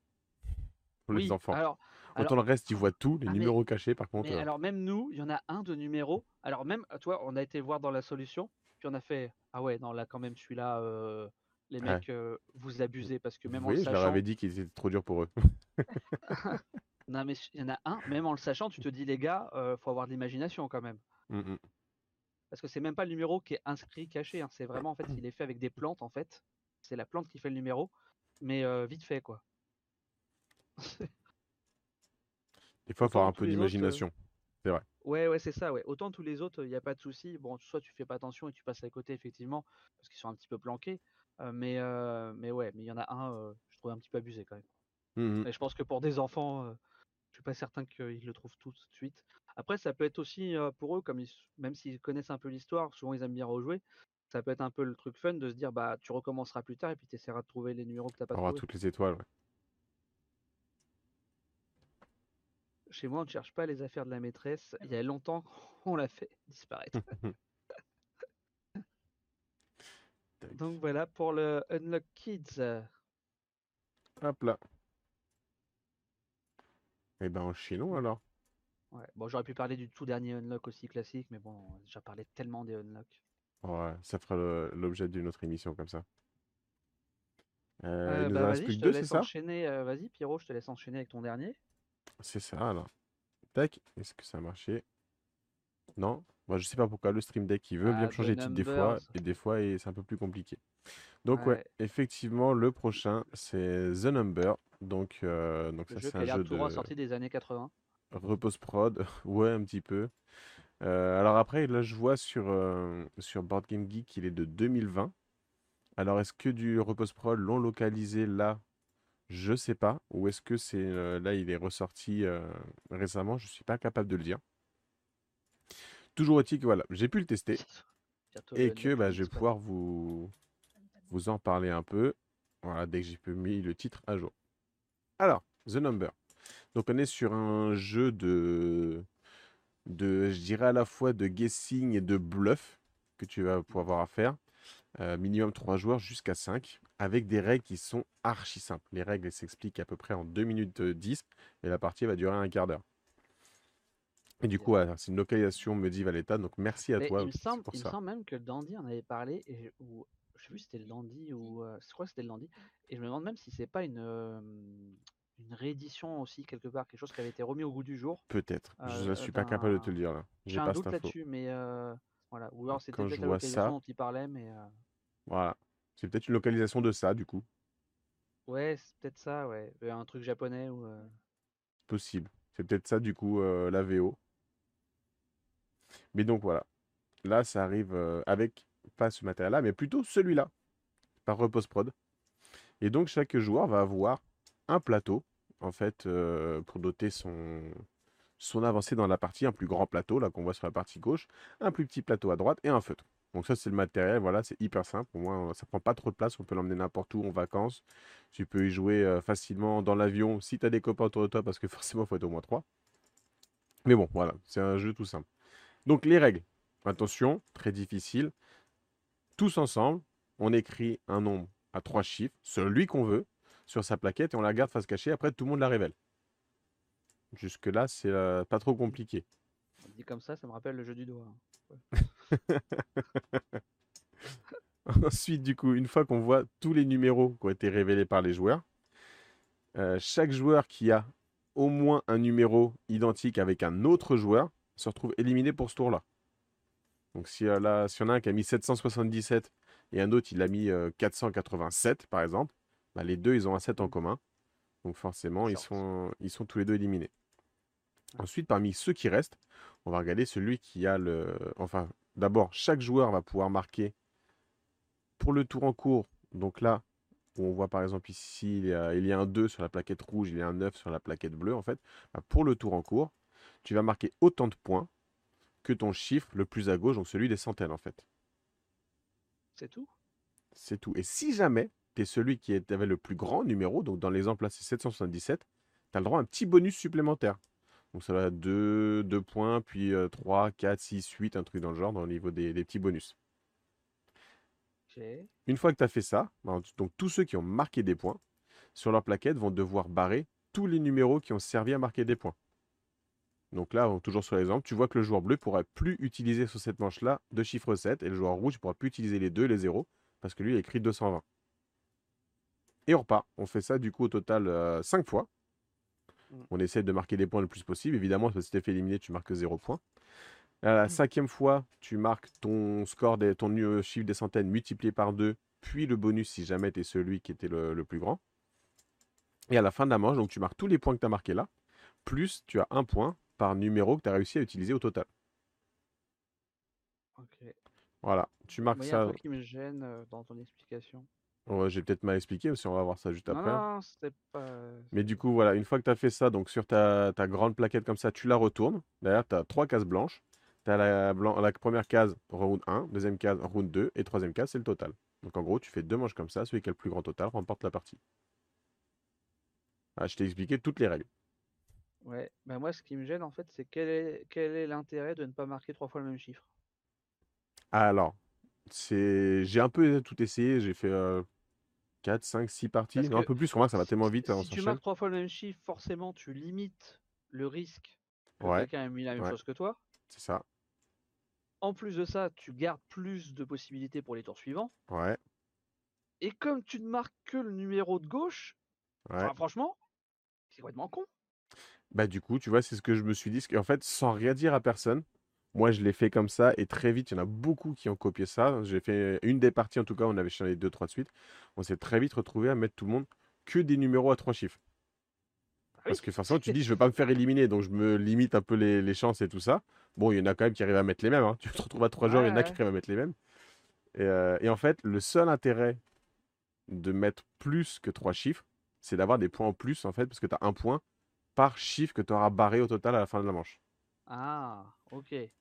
pour les Oui, enfants. alors Autant alors le reste, ils voient tout, les ah mais numéros cachés, par contre, mais alors même nous, il y en a un de numéro, alors même, tu vois, on a été voir dans la solution, puis on a fait: «Ah ouais, non, là, quand même, celui-là, les mecs, vous Vous abusez» parce que même en le voyez, je leur avais dit qu'ils étaient trop durs pour eux. Non, mais il y en a un, même en le sachant, tu te dis: «Les gars, heu, faut avoir de l'imagination quand même». Mmh mh. Parce que c'est même pas le numéro qui est inscrit caché, hein, c'est vraiment en fait, il est fait avec des plantes en fait. C'est la plante qui fait le numéro, mais heu, vite fait quoi. Des fois, il faut avoir un peu d'imagination. C'est vrai. ouais, ouais, c'est ça, ouais. Autant tous les autres, il y a pas de souci. Bon, soit tu fais pas attention et tu passes à côté effectivement, parce qu'ils sont un petit peu planqués, heu, mais heu, mais ouais, mais il y en a un, je trouvais un petit peu abusé quand même. Mmh mh. Et je pense que pour des enfants, suis pas certain qu'ils le trouvent tout de suite. Après, ça peut être aussi, pour eux, comme ils même s'ils connaissent un peu l'histoire, souvent ils aiment bien rejouer, ça peut être un peu le truc fun de se dire: «Bah, tu recommenceras plus tard et puis tu essaieras de trouver les numéros que tu as pas trouvés». toutes les étoiles, ouais. Chez moi, on ne cherche pas les affaires de la maîtresse, il y a longtemps on l'a fait disparaître. Donc voilà pour le Unlock Kids. Hop là. Et ben, enchaînons Mmh. alors. Ouais, bon, j'aurais pu parler du tout dernier Unlock aussi classique, mais bon, on a déjà parlé tellement des Unlock. Ouais, ça fera l'objet d'une autre émission comme ça. Il nous en bah, reste vas-y, plus je que te 2, c'est laisse ça? enchaîner, heu, vas-y Pierrot, je te laisse enchaîner avec ton dernier. C'est ça, alors. Tac. Est-ce que ça a marché? Non? Bah, je sais pas pourquoi le Stream Deck, il veut bien Ah, changer de titre des fois et des fois et c'est un peu plus compliqué. Donc ouais, Ouais. effectivement, le prochain, c'est The Number. Donc Le ça, c'est un jeu tout droit de sorti des années 80. repose prod. Ouais, un petit peu. Heu, alors après, là, je vois sur, heu, sur Board Game Geek qu'il est de 2020. Alors est-ce que du repose prod l'ont localisé là? Je sais pas. Ou est-ce que c'est, là, il est ressorti, récemment? Je suis pas capable de le dire. Toujours est-il que voilà, j'ai pu le tester et que, bah, je vais pouvoir vous vous en parler un peu. Voilà, dès que j'ai pu mis le titre à jour. Alors, The Number. Donc on est sur un jeu de, de je dirais à la fois de guessing et de bluff que tu vas pouvoir avoir à faire. Euh, minimum 3 joueurs jusqu'à 5, avec des règles qui sont archi simples. Les règles s'expliquent à peu près en 2 minutes euh, 10 et la partie va durer un quart d'heure. Et du coup, voilà, c'est une localisation Medieval État, donc merci à Mais toi il me semble, pour il ça. semble même que Dandy en avait parlé, et ou, je sais plus si c'était le Dandy ou euh, je crois que c'était le Dandy, et je me demande même si c'est pas une, euh, une réédition aussi quelque part, quelque chose qui avait été remis au goût du jour. Peut-être. Je ne suis pas capable de te le dire là. J'ai un pas doute là-dessus, mais euh, voilà. Ou alors c'était Quand je peut-être la vois localisation ça, dont il parlait, mais euh, voilà. C'est peut-être une localisation de ça, du coup. ouais, c'est peut-être ça, ouais, Euh, un truc japonais ou. euh, Possible. C'est peut-être ça, du coup, euh, la VO. Mais donc voilà. Là, ça arrive euh, avec pas ce matériel-là, mais plutôt celui-là, par Repose Prod. Et donc, chaque joueur va avoir un plateau, en fait, euh, pour doter son, avancée dans la partie, un plus grand plateau, là, qu'on voit sur la partie gauche, un plus petit plateau à droite et un feutre. Donc ça, c'est le matériel, voilà, c'est hyper simple. Pour moi, ça prend pas trop de place, on peut l'emmener n'importe où en vacances. Tu peux y jouer euh, facilement dans l'avion, si tu as des copains autour de toi, parce que forcément, il faut être au moins trois. Mais bon, voilà, c'est un jeu tout simple. Donc les règles, attention, très difficile. Tous ensemble, on écrit un nombre à trois chiffres, celui qu'on veut, sur sa plaquette et on la garde face cachée. Après, tout le monde la révèle. Jusque-là, c'est euh, pas trop compliqué. Dit comme ça, ça me rappelle le jeu du doigt. hein. Ensuite, du coup, une fois qu'on voit tous les numéros qui ont été révélés par les joueurs, euh, chaque joueur qui a au moins un numéro identique avec un autre joueur se retrouve éliminé pour ce tour-là. Donc si, euh, là, si en a un qui a mis 777 et un autre il a mis euh, 487 par exemple, bah, les deux ils ont un 7 en commun. Donc forcément ils sont, ils sont tous les deux éliminés. Ensuite parmi ceux qui restent, on va regarder celui qui a le... Enfin d'abord chaque joueur va pouvoir marquer pour le tour en cours. Donc là où on voit par exemple ici il y a, il y a un 2 sur la plaquette rouge, il y a un 9 sur la plaquette bleue en fait. Bah, pour le tour en cours, tu vas marquer autant de points que ton chiffre le plus à gauche, donc celui des centaines en fait. C'est tout? C'est tout. Et si jamais tu es celui qui avait le plus grand numéro, donc dans l'exemple là c'est 777, tu as le droit à un petit bonus supplémentaire. Donc ça va être 2, 2 points, puis euh, 3, 4, 6, 8, un truc dans le genre, dans le niveau des, des petits bonus. Une fois que tu as fait ça, ben, donc tous ceux qui ont marqué des points, sur leur plaquette vont devoir barrer tous les numéros qui ont servi à marquer des points. Donc là, toujours sur l'exemple, tu vois que le joueur bleu ne pourra plus utiliser sur cette manche-là de chiffre 7 et le joueur rouge ne pourra plus utiliser les 2 et les 0 parce que lui, il a écrit 220. Et on repart. On fait ça du coup au total 5 fois. Mm. On essaie de marquer des points le plus possible. Évidemment, si tu fait éliminer, tu marques 0 points. À la Mm. cinquième fois, tu marques ton score, des, ton euh, chiffre des centaines multiplié par 2, puis le bonus si jamais tu es celui qui était le, le plus grand. Et à la fin de la manche, donc tu marques tous les points que tu as marqués là, plus tu as un point par numéro que tu as réussi à utiliser au total. Ok. Voilà, tu marques Moi, il y a un ça. truc qui me gêne euh, dans ton explication. Ouais, J'ai peut-être mal expliqué, mais on va voir ça juste Non, après. non, c'était pas. Mais du coup, voilà, une fois que tu as fait ça, donc sur ta, ta grande plaquette comme ça, tu la retournes. Derrière, tu as trois cases blanches. Tu as la, blan- la première case, round 1, deuxième case, round 2, et troisième case, c'est le total. Donc en gros, tu fais deux manches comme ça, celui qui a le plus grand total remporte la partie. Ah, je t'ai expliqué toutes les règles. Ouais, bah moi ce qui me gêne en fait, c'est quel est quel est l'intérêt de ne pas marquer trois fois le même chiffre? Alors, c'est... j'ai un peu tout essayé, j'ai fait 4, 5, 6 parties, Parce non, un que peu plus, remarque, ça va si, tellement si- vite, on si tu marques trois fois le même chiffre, forcément tu limites le risque que Ouais, quelqu'un ait mis la même ouais, chose que toi. c'est ça. En plus de ça, tu gardes plus de possibilités pour les tours suivants. Ouais, Et comme tu ne marques que le numéro de gauche, ouais. enfin, franchement, c'est complètement con. Bah du coup, tu vois, c'est ce que je me suis dit. En fait, sans rien dire à personne, moi je l'ai fait comme ça et très vite, il y en a beaucoup qui ont copié ça. J'ai fait une des parties en tout cas, on avait les deux, trois de suite. On s'est très vite retrouvé à mettre tout le monde que des numéros à trois chiffres. Ah Parce que forcément, tu dis, je veux pas me faire éliminer, donc je me limite un peu les, les chances et tout ça. Bon, il y en a quand même qui arrivent à mettre les mêmes. hein. Tu te retrouves à trois joueurs, il y en a qui arrivent à mettre les mêmes. Et, euh, et en fait, le seul intérêt de mettre plus que trois chiffres, c'est d'avoir des points en plus, en fait, parce que tu as un point par chiffre que tu auras barré au total à la fin de la manche. Ah, ok.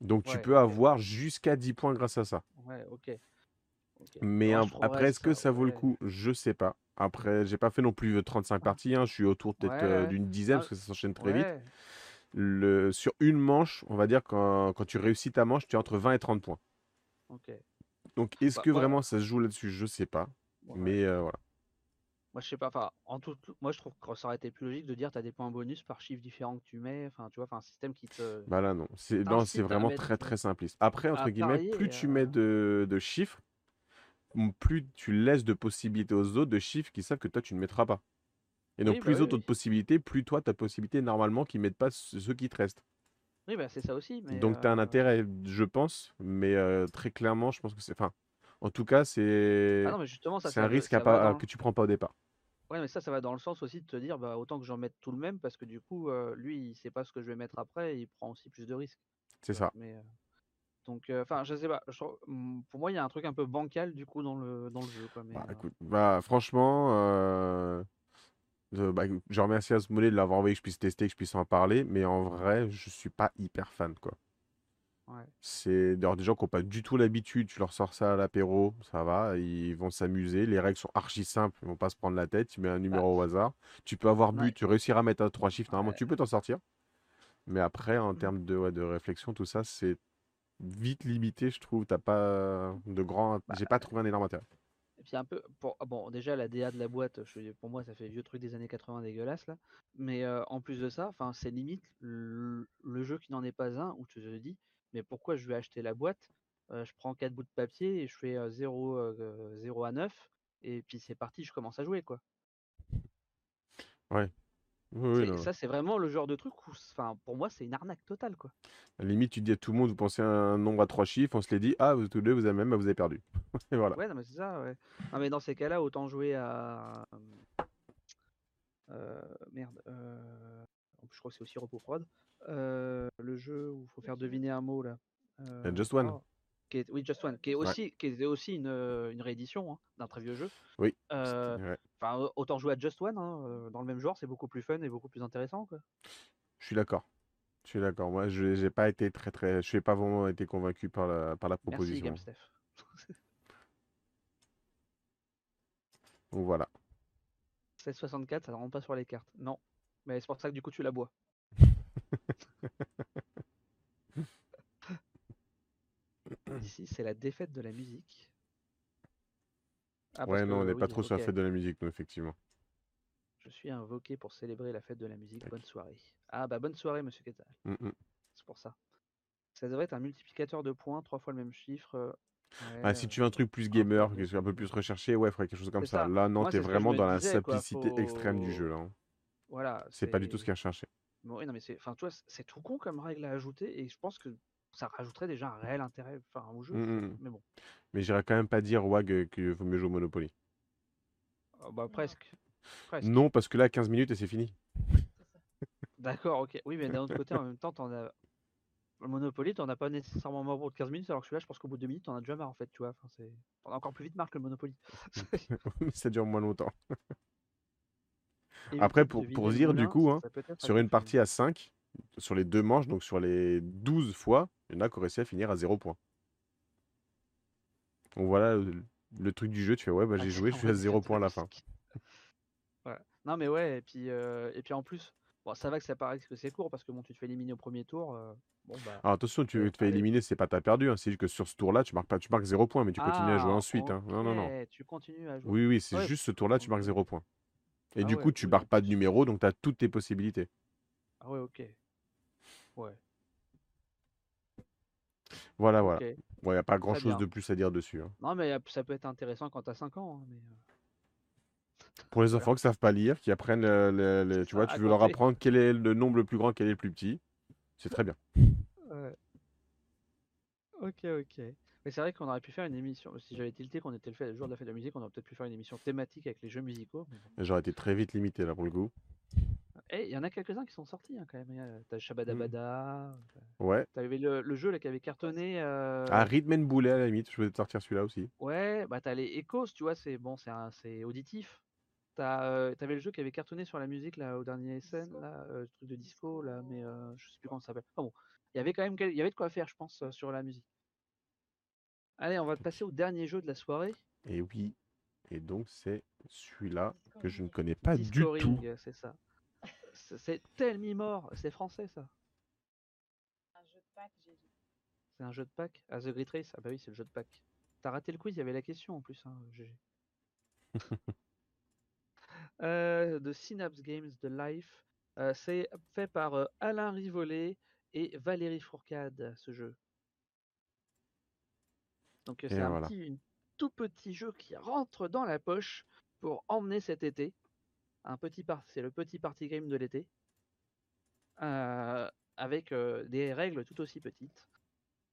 Donc tu peux avoir jusqu'à 10 points grâce à ça. Ouais, ok. Ok. Mais un- après, est-ce que ça, ça vaut le coup? Je sais pas. Après, j'ai pas fait non plus euh, 35 parties, hein, je suis autour peut-être Ouais, euh, d'une dizaine Ah, parce que ça s'enchaîne très vite. Le, sur une manche, on va dire quand, quand tu réussis ta manche, tu es entre 20 et 30 points. Ok. Donc, est-ce Bah, que vraiment ça se joue là-dessus? Je sais pas. Mais euh, voilà. Moi, je sais pas. Enfin, en tout, moi, je trouve que ça aurait été plus logique de dire tu as des points bonus par chiffre différent que tu mets. Enfin, tu vois, enfin, un système qui te Bah là, non. C'est non, c'est vraiment mettre très très simpliste. Après, entre guillemets, plus tu mets euh, de, de chiffres, plus tu laisses de possibilités aux autres de chiffres qui savent que toi, tu ne mettras pas. Et donc, Oui, bah plus oui, autres oui. de possibilités, plus toi, ta possibilité normalement qui ne mettent pas ce- ceux qui te restent. Oui, bah, c'est ça aussi. Mais Donc, tu as un euh, intérêt, je pense, mais euh, très clairement, je pense que c'est. Enfin, en tout cas, Ah c'est non, mais justement, ça, c'est un risque à pas, dans. que tu prends pas au départ. Ouais, mais ça, ça va dans le sens aussi de te dire, bah, autant que j'en mette tout le même, parce que du coup, euh, lui, il sait pas ce que je vais mettre après, et il prend aussi plus de risques. C'est ça. Mais euh, donc, euh, enfin, je sais pas. je hum, pour moi, il y a un truc un peu bancal du coup dans le dans le jeu, quoi. Mais Bah, écoute, bah, franchement, bah, je remercie Asmodée de l'avoir envoyé, que je puisse tester, que je puisse en parler, mais en vrai, je suis pas hyper fan, quoi. Ouais. C'est d'ailleurs des gens qui n'ont pas du tout l'habitude, tu leur sors ça à l'apéro, ça va, ils vont s'amuser. Les règles sont archi simples, ils vont pas se prendre la tête. Tu mets un Bah, numéro au hasard, tu peux avoir ouais. but, tu réussiras à mettre à trois chiffres, normalement tu peux t'en sortir. Mais après, en Mm. termes de, de réflexion, tout ça, c'est vite limité, je trouve. T'as pas de grand, Bah, j'ai pas trouvé un énorme intérêt. Et puis un peu, pour, ah bon, déjà la DA de la boîte, je, pour moi ça fait vieux truc des années 80 dégueulasse là. Mais euh, en plus de ça, enfin c'est limite le, le jeu qui n'en est pas un où tu te dis, mais pourquoi je vais acheter la boîte? Je prends quatre bouts de papier et je fais euh, 0, euh, 0 à 9 et puis c'est parti, je commence à jouer quoi. Ouais, oui, non. Ça c'est vraiment le genre de truc où, enfin pour moi c'est une arnaque totale quoi. À la limite, tu dis à tout le monde, vous pensez à un nombre à trois chiffres, on se les dit, ah, vous tous les deux, vous avez même, bah, vous avez perdu. Et voilà. Ouais, non mais c'est ça, ouais. Non mais dans ces cas-là, autant jouer à euh, merde. euh, je crois que c'est aussi repos prod. Euh, le jeu où il faut faire deviner un mot là. Euh, Just One. oh, qui est- oui, Just One, qui est Ouais. aussi, qui était aussi une, une réédition hein, d'un très vieux jeu. Oui. Euh, Ouais. Autant jouer à Just One hein, dans le même genre, c'est beaucoup plus fun et beaucoup plus intéressant quoi. Je suis d'accord. Je suis d'accord. Moi, je j'ai pas été très très. Je n'ai pas vraiment été convaincu par la, par la Merci proposition. GameStef. Donc voilà. 1664, ça ne rentre pas sur les cartes. Non. Mais c'est pour ça que du coup tu la bois. Ici, c'est la défaite de la musique. Ah, ouais, non, on n'est pas trop sur la fête de la musique, nous, effectivement. Je suis invoqué pour célébrer la fête de la musique. Bonne soirée. Ah bah bonne soirée, monsieur. Mm, mm. C'est pour ça. Ça devrait être un multiplicateur de points, trois fois le même chiffre. Ah, si euh, tu veux un truc plus gamer, un peu plus recherché, ouais, il faudrait quelque chose comme ça. ça. Là, non, t'es vraiment me dans la disais, quoi, simplicité extrême du jeu, là. Voilà. C'est pas du tout ce qu'il y a recherché. Bon, oui, non, mais c'est, enfin, tu vois, c'est tout con comme règle à ajouter, et je pense que ça rajouterait déjà un réel intérêt, enfin, au jeu. Mm, c'est- mm. Mais bon, Mais j'irais quand même pas dire, WAG, euh, qu'il vaut mieux jouer au Monopoly. Euh, bah presque. Presque. Non, parce que là, 15 minutes et c'est fini. D'accord, ok. Oui, mais d'un autre côté, en même temps, t'en as. Le Monopoly, t'en as pas nécessairement marre au bout de 15 minutes, alors que celui-là, je pense qu'au bout de 2 minutes, t'en as déjà marre en fait, tu vois. Enfin, c'est... T'en as encore plus vite marre que le Monopoly. Mais ça dure moins longtemps. Après, pour- pour dire, du coup, hein, Sur une partie à 5, sur les deux manches, donc sur les 12 fois, il y en a qui ont réussi à finir à 0 points. Donc voilà le, le truc du jeu, tu fais ouais, bah Ah, j'ai joué, je suis à vraiment 0 très, points à la fin. Voilà. Non, mais ouais, et puis, euh, et puis en plus, bon, ça va que ça paraît que c'est court parce que bon, tu te fais éliminer au premier tour. euh, bon, bah. Alors attention, tu Euh, te fais éliminer, c'est pas t'as perdu, hein, c'est juste que sur ce tour-là, tu marques pas, tu marques 0 points, mais tu continues à jouer Ah, ensuite. hein. Non, non, non. ok, Tu continues à jouer. Oui, oui, c'est Ouais, juste ce tour-là, tu marques ok. 0 points. Et Ah du ouais, coup, tu barres pas de numéro, donc tu as toutes tes possibilités. Ah ouais, ok. Ouais. Voilà, voilà. Ok. Ouais, y a pas Très grand-chose bien. de plus à dire dessus. hein. Non, mais a- ça peut être intéressant quand t'as 5 ans. hein, mais, euh, Pour les Voilà. enfants qui savent pas lire, qui apprennent, le- le- le- C'est tu ça, vois, tu veux leur apprendre quel est le nombre le plus grand, quel est le plus petit, c'est très bien. Ouais. Ok, ok. Mais c'est vrai qu'on aurait pu faire une émission. Si j'avais tilté qu'on était le, fait, le jour de la fête de la musique, on aurait peut-être pu faire une émission thématique avec les jeux musicaux. J'aurais été très vite limité là pour le coup. Eh, il y en a quelques-uns qui sont sortis hein, quand même. A- T'as Shabadabada. Ouais. T'avais le, le jeu là, qui avait cartonné. euh, Ah, Rhythm and Boulet à la limite, je vais te sortir celui-là aussi. Ouais, bah t'as les Echoes, tu vois, c'est bon, c'est auditif. T'as, euh, T'avais le jeu qui avait cartonné sur la musique là au dernier scène, là, euh, le truc de disco là, mais euh, je sais plus comment ça s'appelle. Enfin bon, il y avait quand même quel- il y avait de quoi faire, je pense, euh, sur la musique. Allez, on va passer au dernier jeu de la soirée. Et oui. Et donc, c'est celui-là que je ne connais pas du tout. C'est ça. C'est- C'est tellement mort. C'est français ça. Un jeu de pack, j'ai dit. C'est un jeu de pack. Ah, The Great Race. Ah bah oui, c'est le jeu de pack. T'as raté le quiz, il y avait la question en plus. Hein, GG. Euh, de Synapse Games de Life. Euh, c'est fait par euh, Alain Rivollet et Valérie Fourcade, ce jeu. Donc c'est un voilà. petit, une tout petit jeu qui rentre dans la poche pour emmener cet été. Un petit c'est le petit party game de l'été. Euh, avec euh, des règles tout aussi petites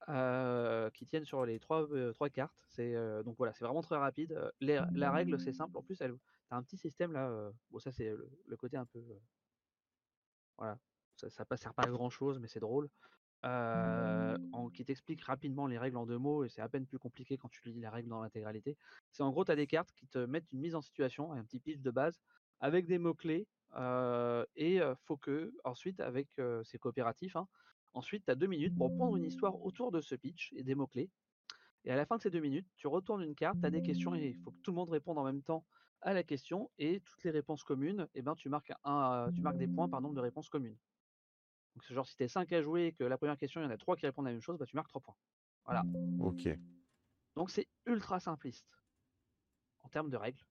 euh, qui tiennent sur les trois, trois cartes. C'est donc voilà, c'est vraiment très rapide. Les- la règle c'est simple. En plus, elle, t'as un petit système là. bon, ça c'est le, le côté un peu voilà, ça, ça sert pas à grand chose, mais c'est drôle. En- qui t'explique rapidement les règles en deux mots et c'est à peine plus compliqué quand tu lis la règle dans l'intégralité. C'est en gros, tu as des cartes qui te mettent une mise en situation, un petit pitch de base avec des mots-clés euh, et faut que ensuite, avec euh, c'est coopératif, hein, ensuite tu as deux minutes pour prendre une histoire autour de ce pitch et des mots-clés. Et à la fin de ces deux minutes, tu retournes une carte, tu as des questions et il faut que tout le monde réponde en même temps à la question et toutes les réponses communes, et ben, tu, marques un, tu marques des points par nombre de réponses communes. Donc c'est genre si tu es 5 à jouer et que la première question, il y en a 3 qui répondent à la même chose, bah, tu marques 3 points. Voilà. Ok. Donc c'est ultra simpliste en termes de règles.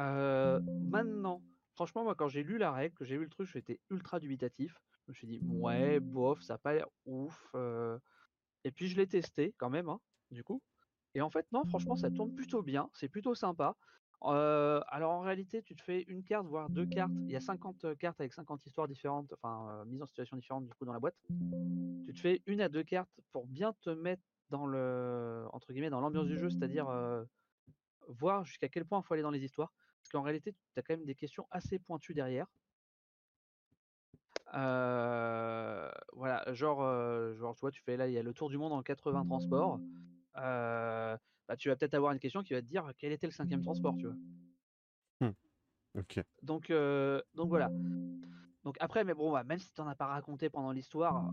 Euh, maintenant, franchement, moi quand j'ai lu la règle, que j'ai lu le truc, j'étais ultra dubitatif. Je me suis dit, ouais, bof, ça n'a pas l'air ouf. euh. Et puis je l'ai testé quand même, hein, du coup. Et en fait, non, franchement, ça tourne plutôt bien, c'est plutôt sympa. Alors en réalité, tu te fais une carte, voire deux cartes. Il y a 50 cartes avec 50 histoires différentes, enfin, mises en situation différente du coup dans la boîte. Tu te fais une à deux cartes pour bien te mettre dans le, entre guillemets, dans l'ambiance du jeu, c'est-à-dire voir jusqu'à quel point il faut aller dans les histoires. Parce qu'en réalité, tu as quand même des questions assez pointues derrière. Voilà, genre, tu vois, tu fais là, il y a le tour du monde en 80 transports. Bah, tu vas peut-être avoir une question qui va te dire quel était le cinquième transport, tu vois? Ok. Donc, euh, donc voilà. Donc après, mais bon, bah, même si tu n'en as pas raconté pendant l'histoire,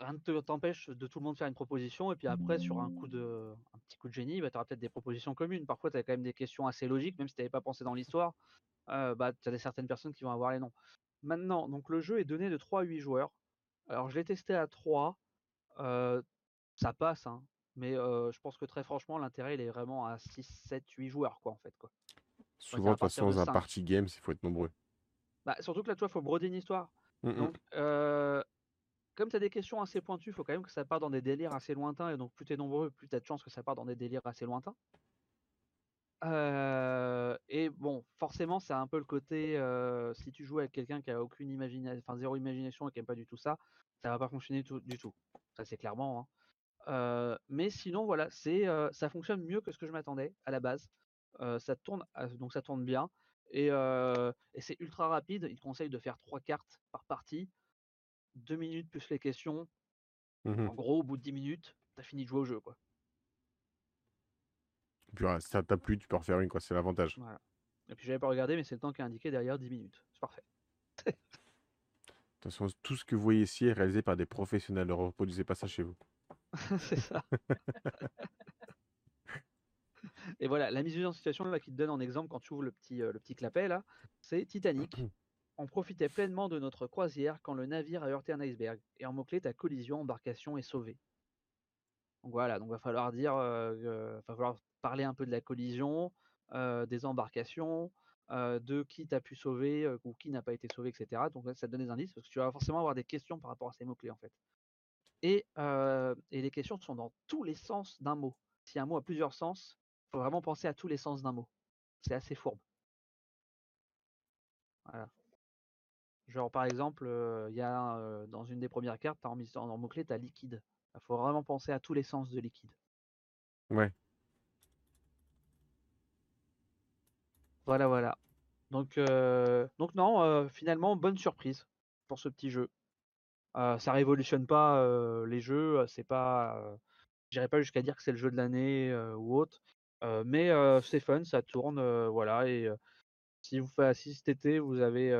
rien ne te- t'empêche de tout le monde faire une proposition. Et puis après, sur un coup de, un petit coup de génie, bah, tu auras peut-être des propositions communes. Parfois, tu as quand même des questions assez logiques, même si tu n'avais pas pensé dans l'histoire. euh, bah, tu as des certaines personnes qui vont avoir les noms. Maintenant, donc le jeu est donné de 3 à 8 joueurs. Alors, je l'ai testé à 3. euh, ça passe, hein, mais euh, je pense que très franchement, l'intérêt, il est vraiment à 6, 7, 8 joueurs, quoi, en fait. Quoi. Souvent, de toute façon, dans un party game, il faut être nombreux. Bah, surtout que là, toi, il faut broder une histoire. Mm, mm. Donc, euh, comme tu as des questions assez pointues, il faut quand même que ça parte dans des délires assez lointains. Et donc, plus tu es nombreux, plus tu as de chances que ça parte dans des délires assez lointains. Euh, et bon, forcément, c'est un peu le côté euh, si tu joues avec quelqu'un qui a aucune imagination, enfin zéro imagination et qui aime pas du tout ça, ça va pas fonctionner tout- du tout. Ça, c'est clairement. hein. Mais sinon, voilà, c'est ça fonctionne mieux que ce que je m'attendais à la base. Ça tourne, euh, donc ça tourne bien. Et, et c'est ultra rapide. Il conseille de faire trois cartes par partie. Deux minutes plus les questions. Mhm. En gros, au bout de 10 minutes, t'as fini de jouer au jeu. Quoi. Puis voilà, si ça t'a plu, tu peux refaire une, quoi. C'est l'avantage. Voilà. Et puis j'avais pas regardé, mais c'est le temps qui est indiqué derrière 10 minutes. C'est parfait. De toute façon, tout ce que vous voyez ici est réalisé par des professionnels. Ne reproduisez pas ça chez vous. c'est ça. Et voilà, la mise en situation là, qui te donne en exemple quand tu ouvres le petit, euh, le petit clapet là, c'est Titanic. On profitait pleinement de notre croisière quand le navire a heurté un iceberg. Et en mot-clé, ta collision, embarcation est sauvée. Donc voilà, donc va falloir dire, euh, euh, parler un peu de la collision, des embarcations, de qui t'as pu sauver ou qui n'a pas été sauvé, etc. Donc ça te donne des indices parce que tu vas forcément avoir des questions par rapport à ces mots-clés en fait. Et, euh, et les questions sont dans tous les sens d'un mot. Si un mot a plusieurs sens, il faut vraiment penser à tous les sens d'un mot. C'est assez fourbe. Voilà. Genre par exemple, il y a euh, dans une des premières cartes, as en, en mot-clé, tu as liquide. Il faut vraiment penser à tous les sens de liquide. Ouais. Voilà, voilà. Donc, donc non, finalement, bonne surprise pour ce petit jeu ça révolutionne pas les jeux, c'est pas, j'irai pas jusqu'à dire que c'est le jeu de l'année ou autre, mais c'est fun, ça tourne, voilà. Et si vous faites si cet été, vous avez,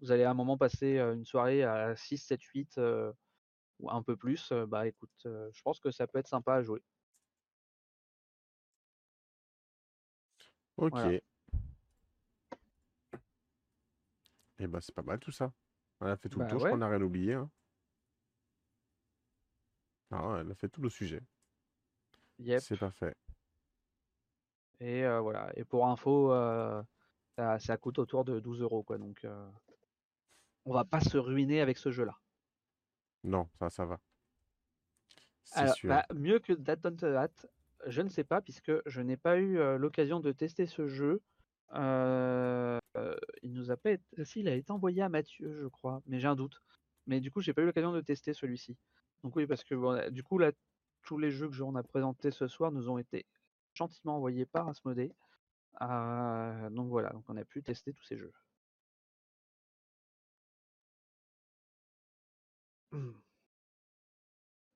vous allez à un moment passer une soirée à 6, 7, 8 ou un peu plus, bah écoute, je pense que ça peut être sympa à jouer. Ok. Et eh ben c'est pas mal tout ça. On a fait tout le bah tour, je crois qu'on n'a rien oublié. Hein. Ah, elle a fait tout le sujet. Yep. C'est parfait. Et euh, voilà. Et pour info, euh, ça, ça coûte autour de 12 euros quoi. Donc euh, on va pas se ruiner avec ce jeu-là. Non, ça, ça va. C'est Alors, sûr. bah, mieux que That Don't That, je ne sais pas puisque je n'ai pas eu l'occasion de tester ce jeu. Il nous a pas été... Si, il a été envoyé à Mathieu, je crois, mais j'ai un doute. Mais du coup, j'ai pas eu l'occasion de tester celui-ci. Donc oui, parce que bon, du coup, là, tous les jeux que on a présentés ce soir nous ont été gentiment envoyés par Asmodée. Euh, donc voilà, donc on a pu tester tous ces jeux.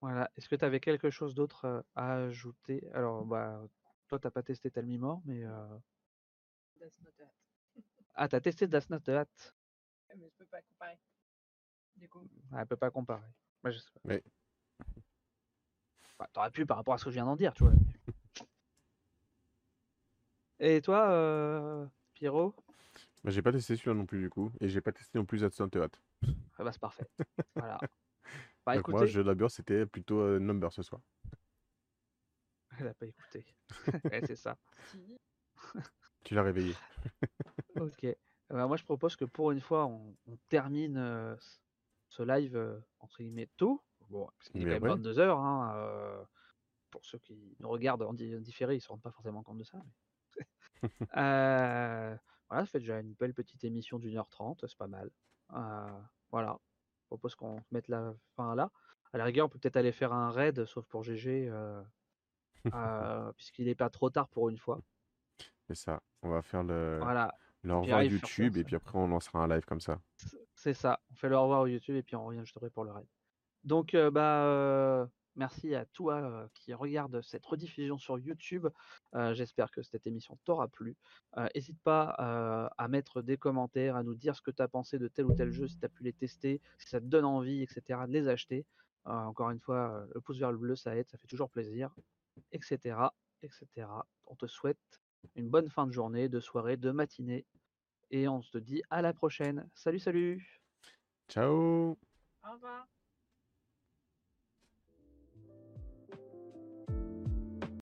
Voilà. Est-ce que tu avais quelque chose d'autre euh, à ajouter? Alors, bah, toi, t'as pas testé Talmimor, mais euh, That's not ah, t'as testé Das Not The Hat. Mais je peux pas comparer. Du coup, Ah, elle peut pas comparer. Moi, je sais pas. Mais- Bah, T'aurais pu par rapport à ce que je viens d'en dire, tu vois. Et toi, euh, Pierrot? Bah, j'ai pas testé celui-là non plus du coup. Et j'ai pas testé non plus Not Hot. Ah bah, c'est parfait. voilà. Bah Donc moi, jeu d'abord, c'était plutôt euh, Number ce soir. elle a pas écouté. Ouais, c'est ça. Tu l'as réveillé. Ok. Bah, moi, je propose que pour une fois, on, on termine euh, ce- ce live euh, entre guillemets tôt. Bon, parce qu'il est quand même ouais. 22 heures. Hein, euh, pour ceux qui nous regardent en di- différé, ils ne se rendent pas forcément compte de ça. mais- Euh, voilà, ça fait déjà une belle petite émission d'une heure trente, c'est pas mal. Euh, voilà. Je propose qu'on mette la fin là. À la rigueur, on peut peut-être aller faire un raid, sauf pour GG, puisqu'il n'est pas trop tard pour une fois. C'est ça. On va faire le, Voilà. le au revoir YouTube et puis après on lancera un live comme ça. C'est ça. On fait le au revoir au YouTube et puis on revient juste après pour le raid. Donc, euh, bah, euh, merci à toi euh, qui regarde cette rediffusion sur YouTube. Euh, J'espère que cette émission t'aura plu. N'hésite pas euh, à mettre des commentaires, à nous dire ce que tu as pensé de tel ou tel jeu, si tu as pu les tester, si ça te donne envie, etc., de les acheter. Euh, encore une fois, euh, le pouce vers le bleu, ça aide, ça fait toujours plaisir, etc., etc. On te souhaite une bonne fin de journée, de soirée, de matinée. Et on se dit à la prochaine. Salut, salut Ciao Au revoir.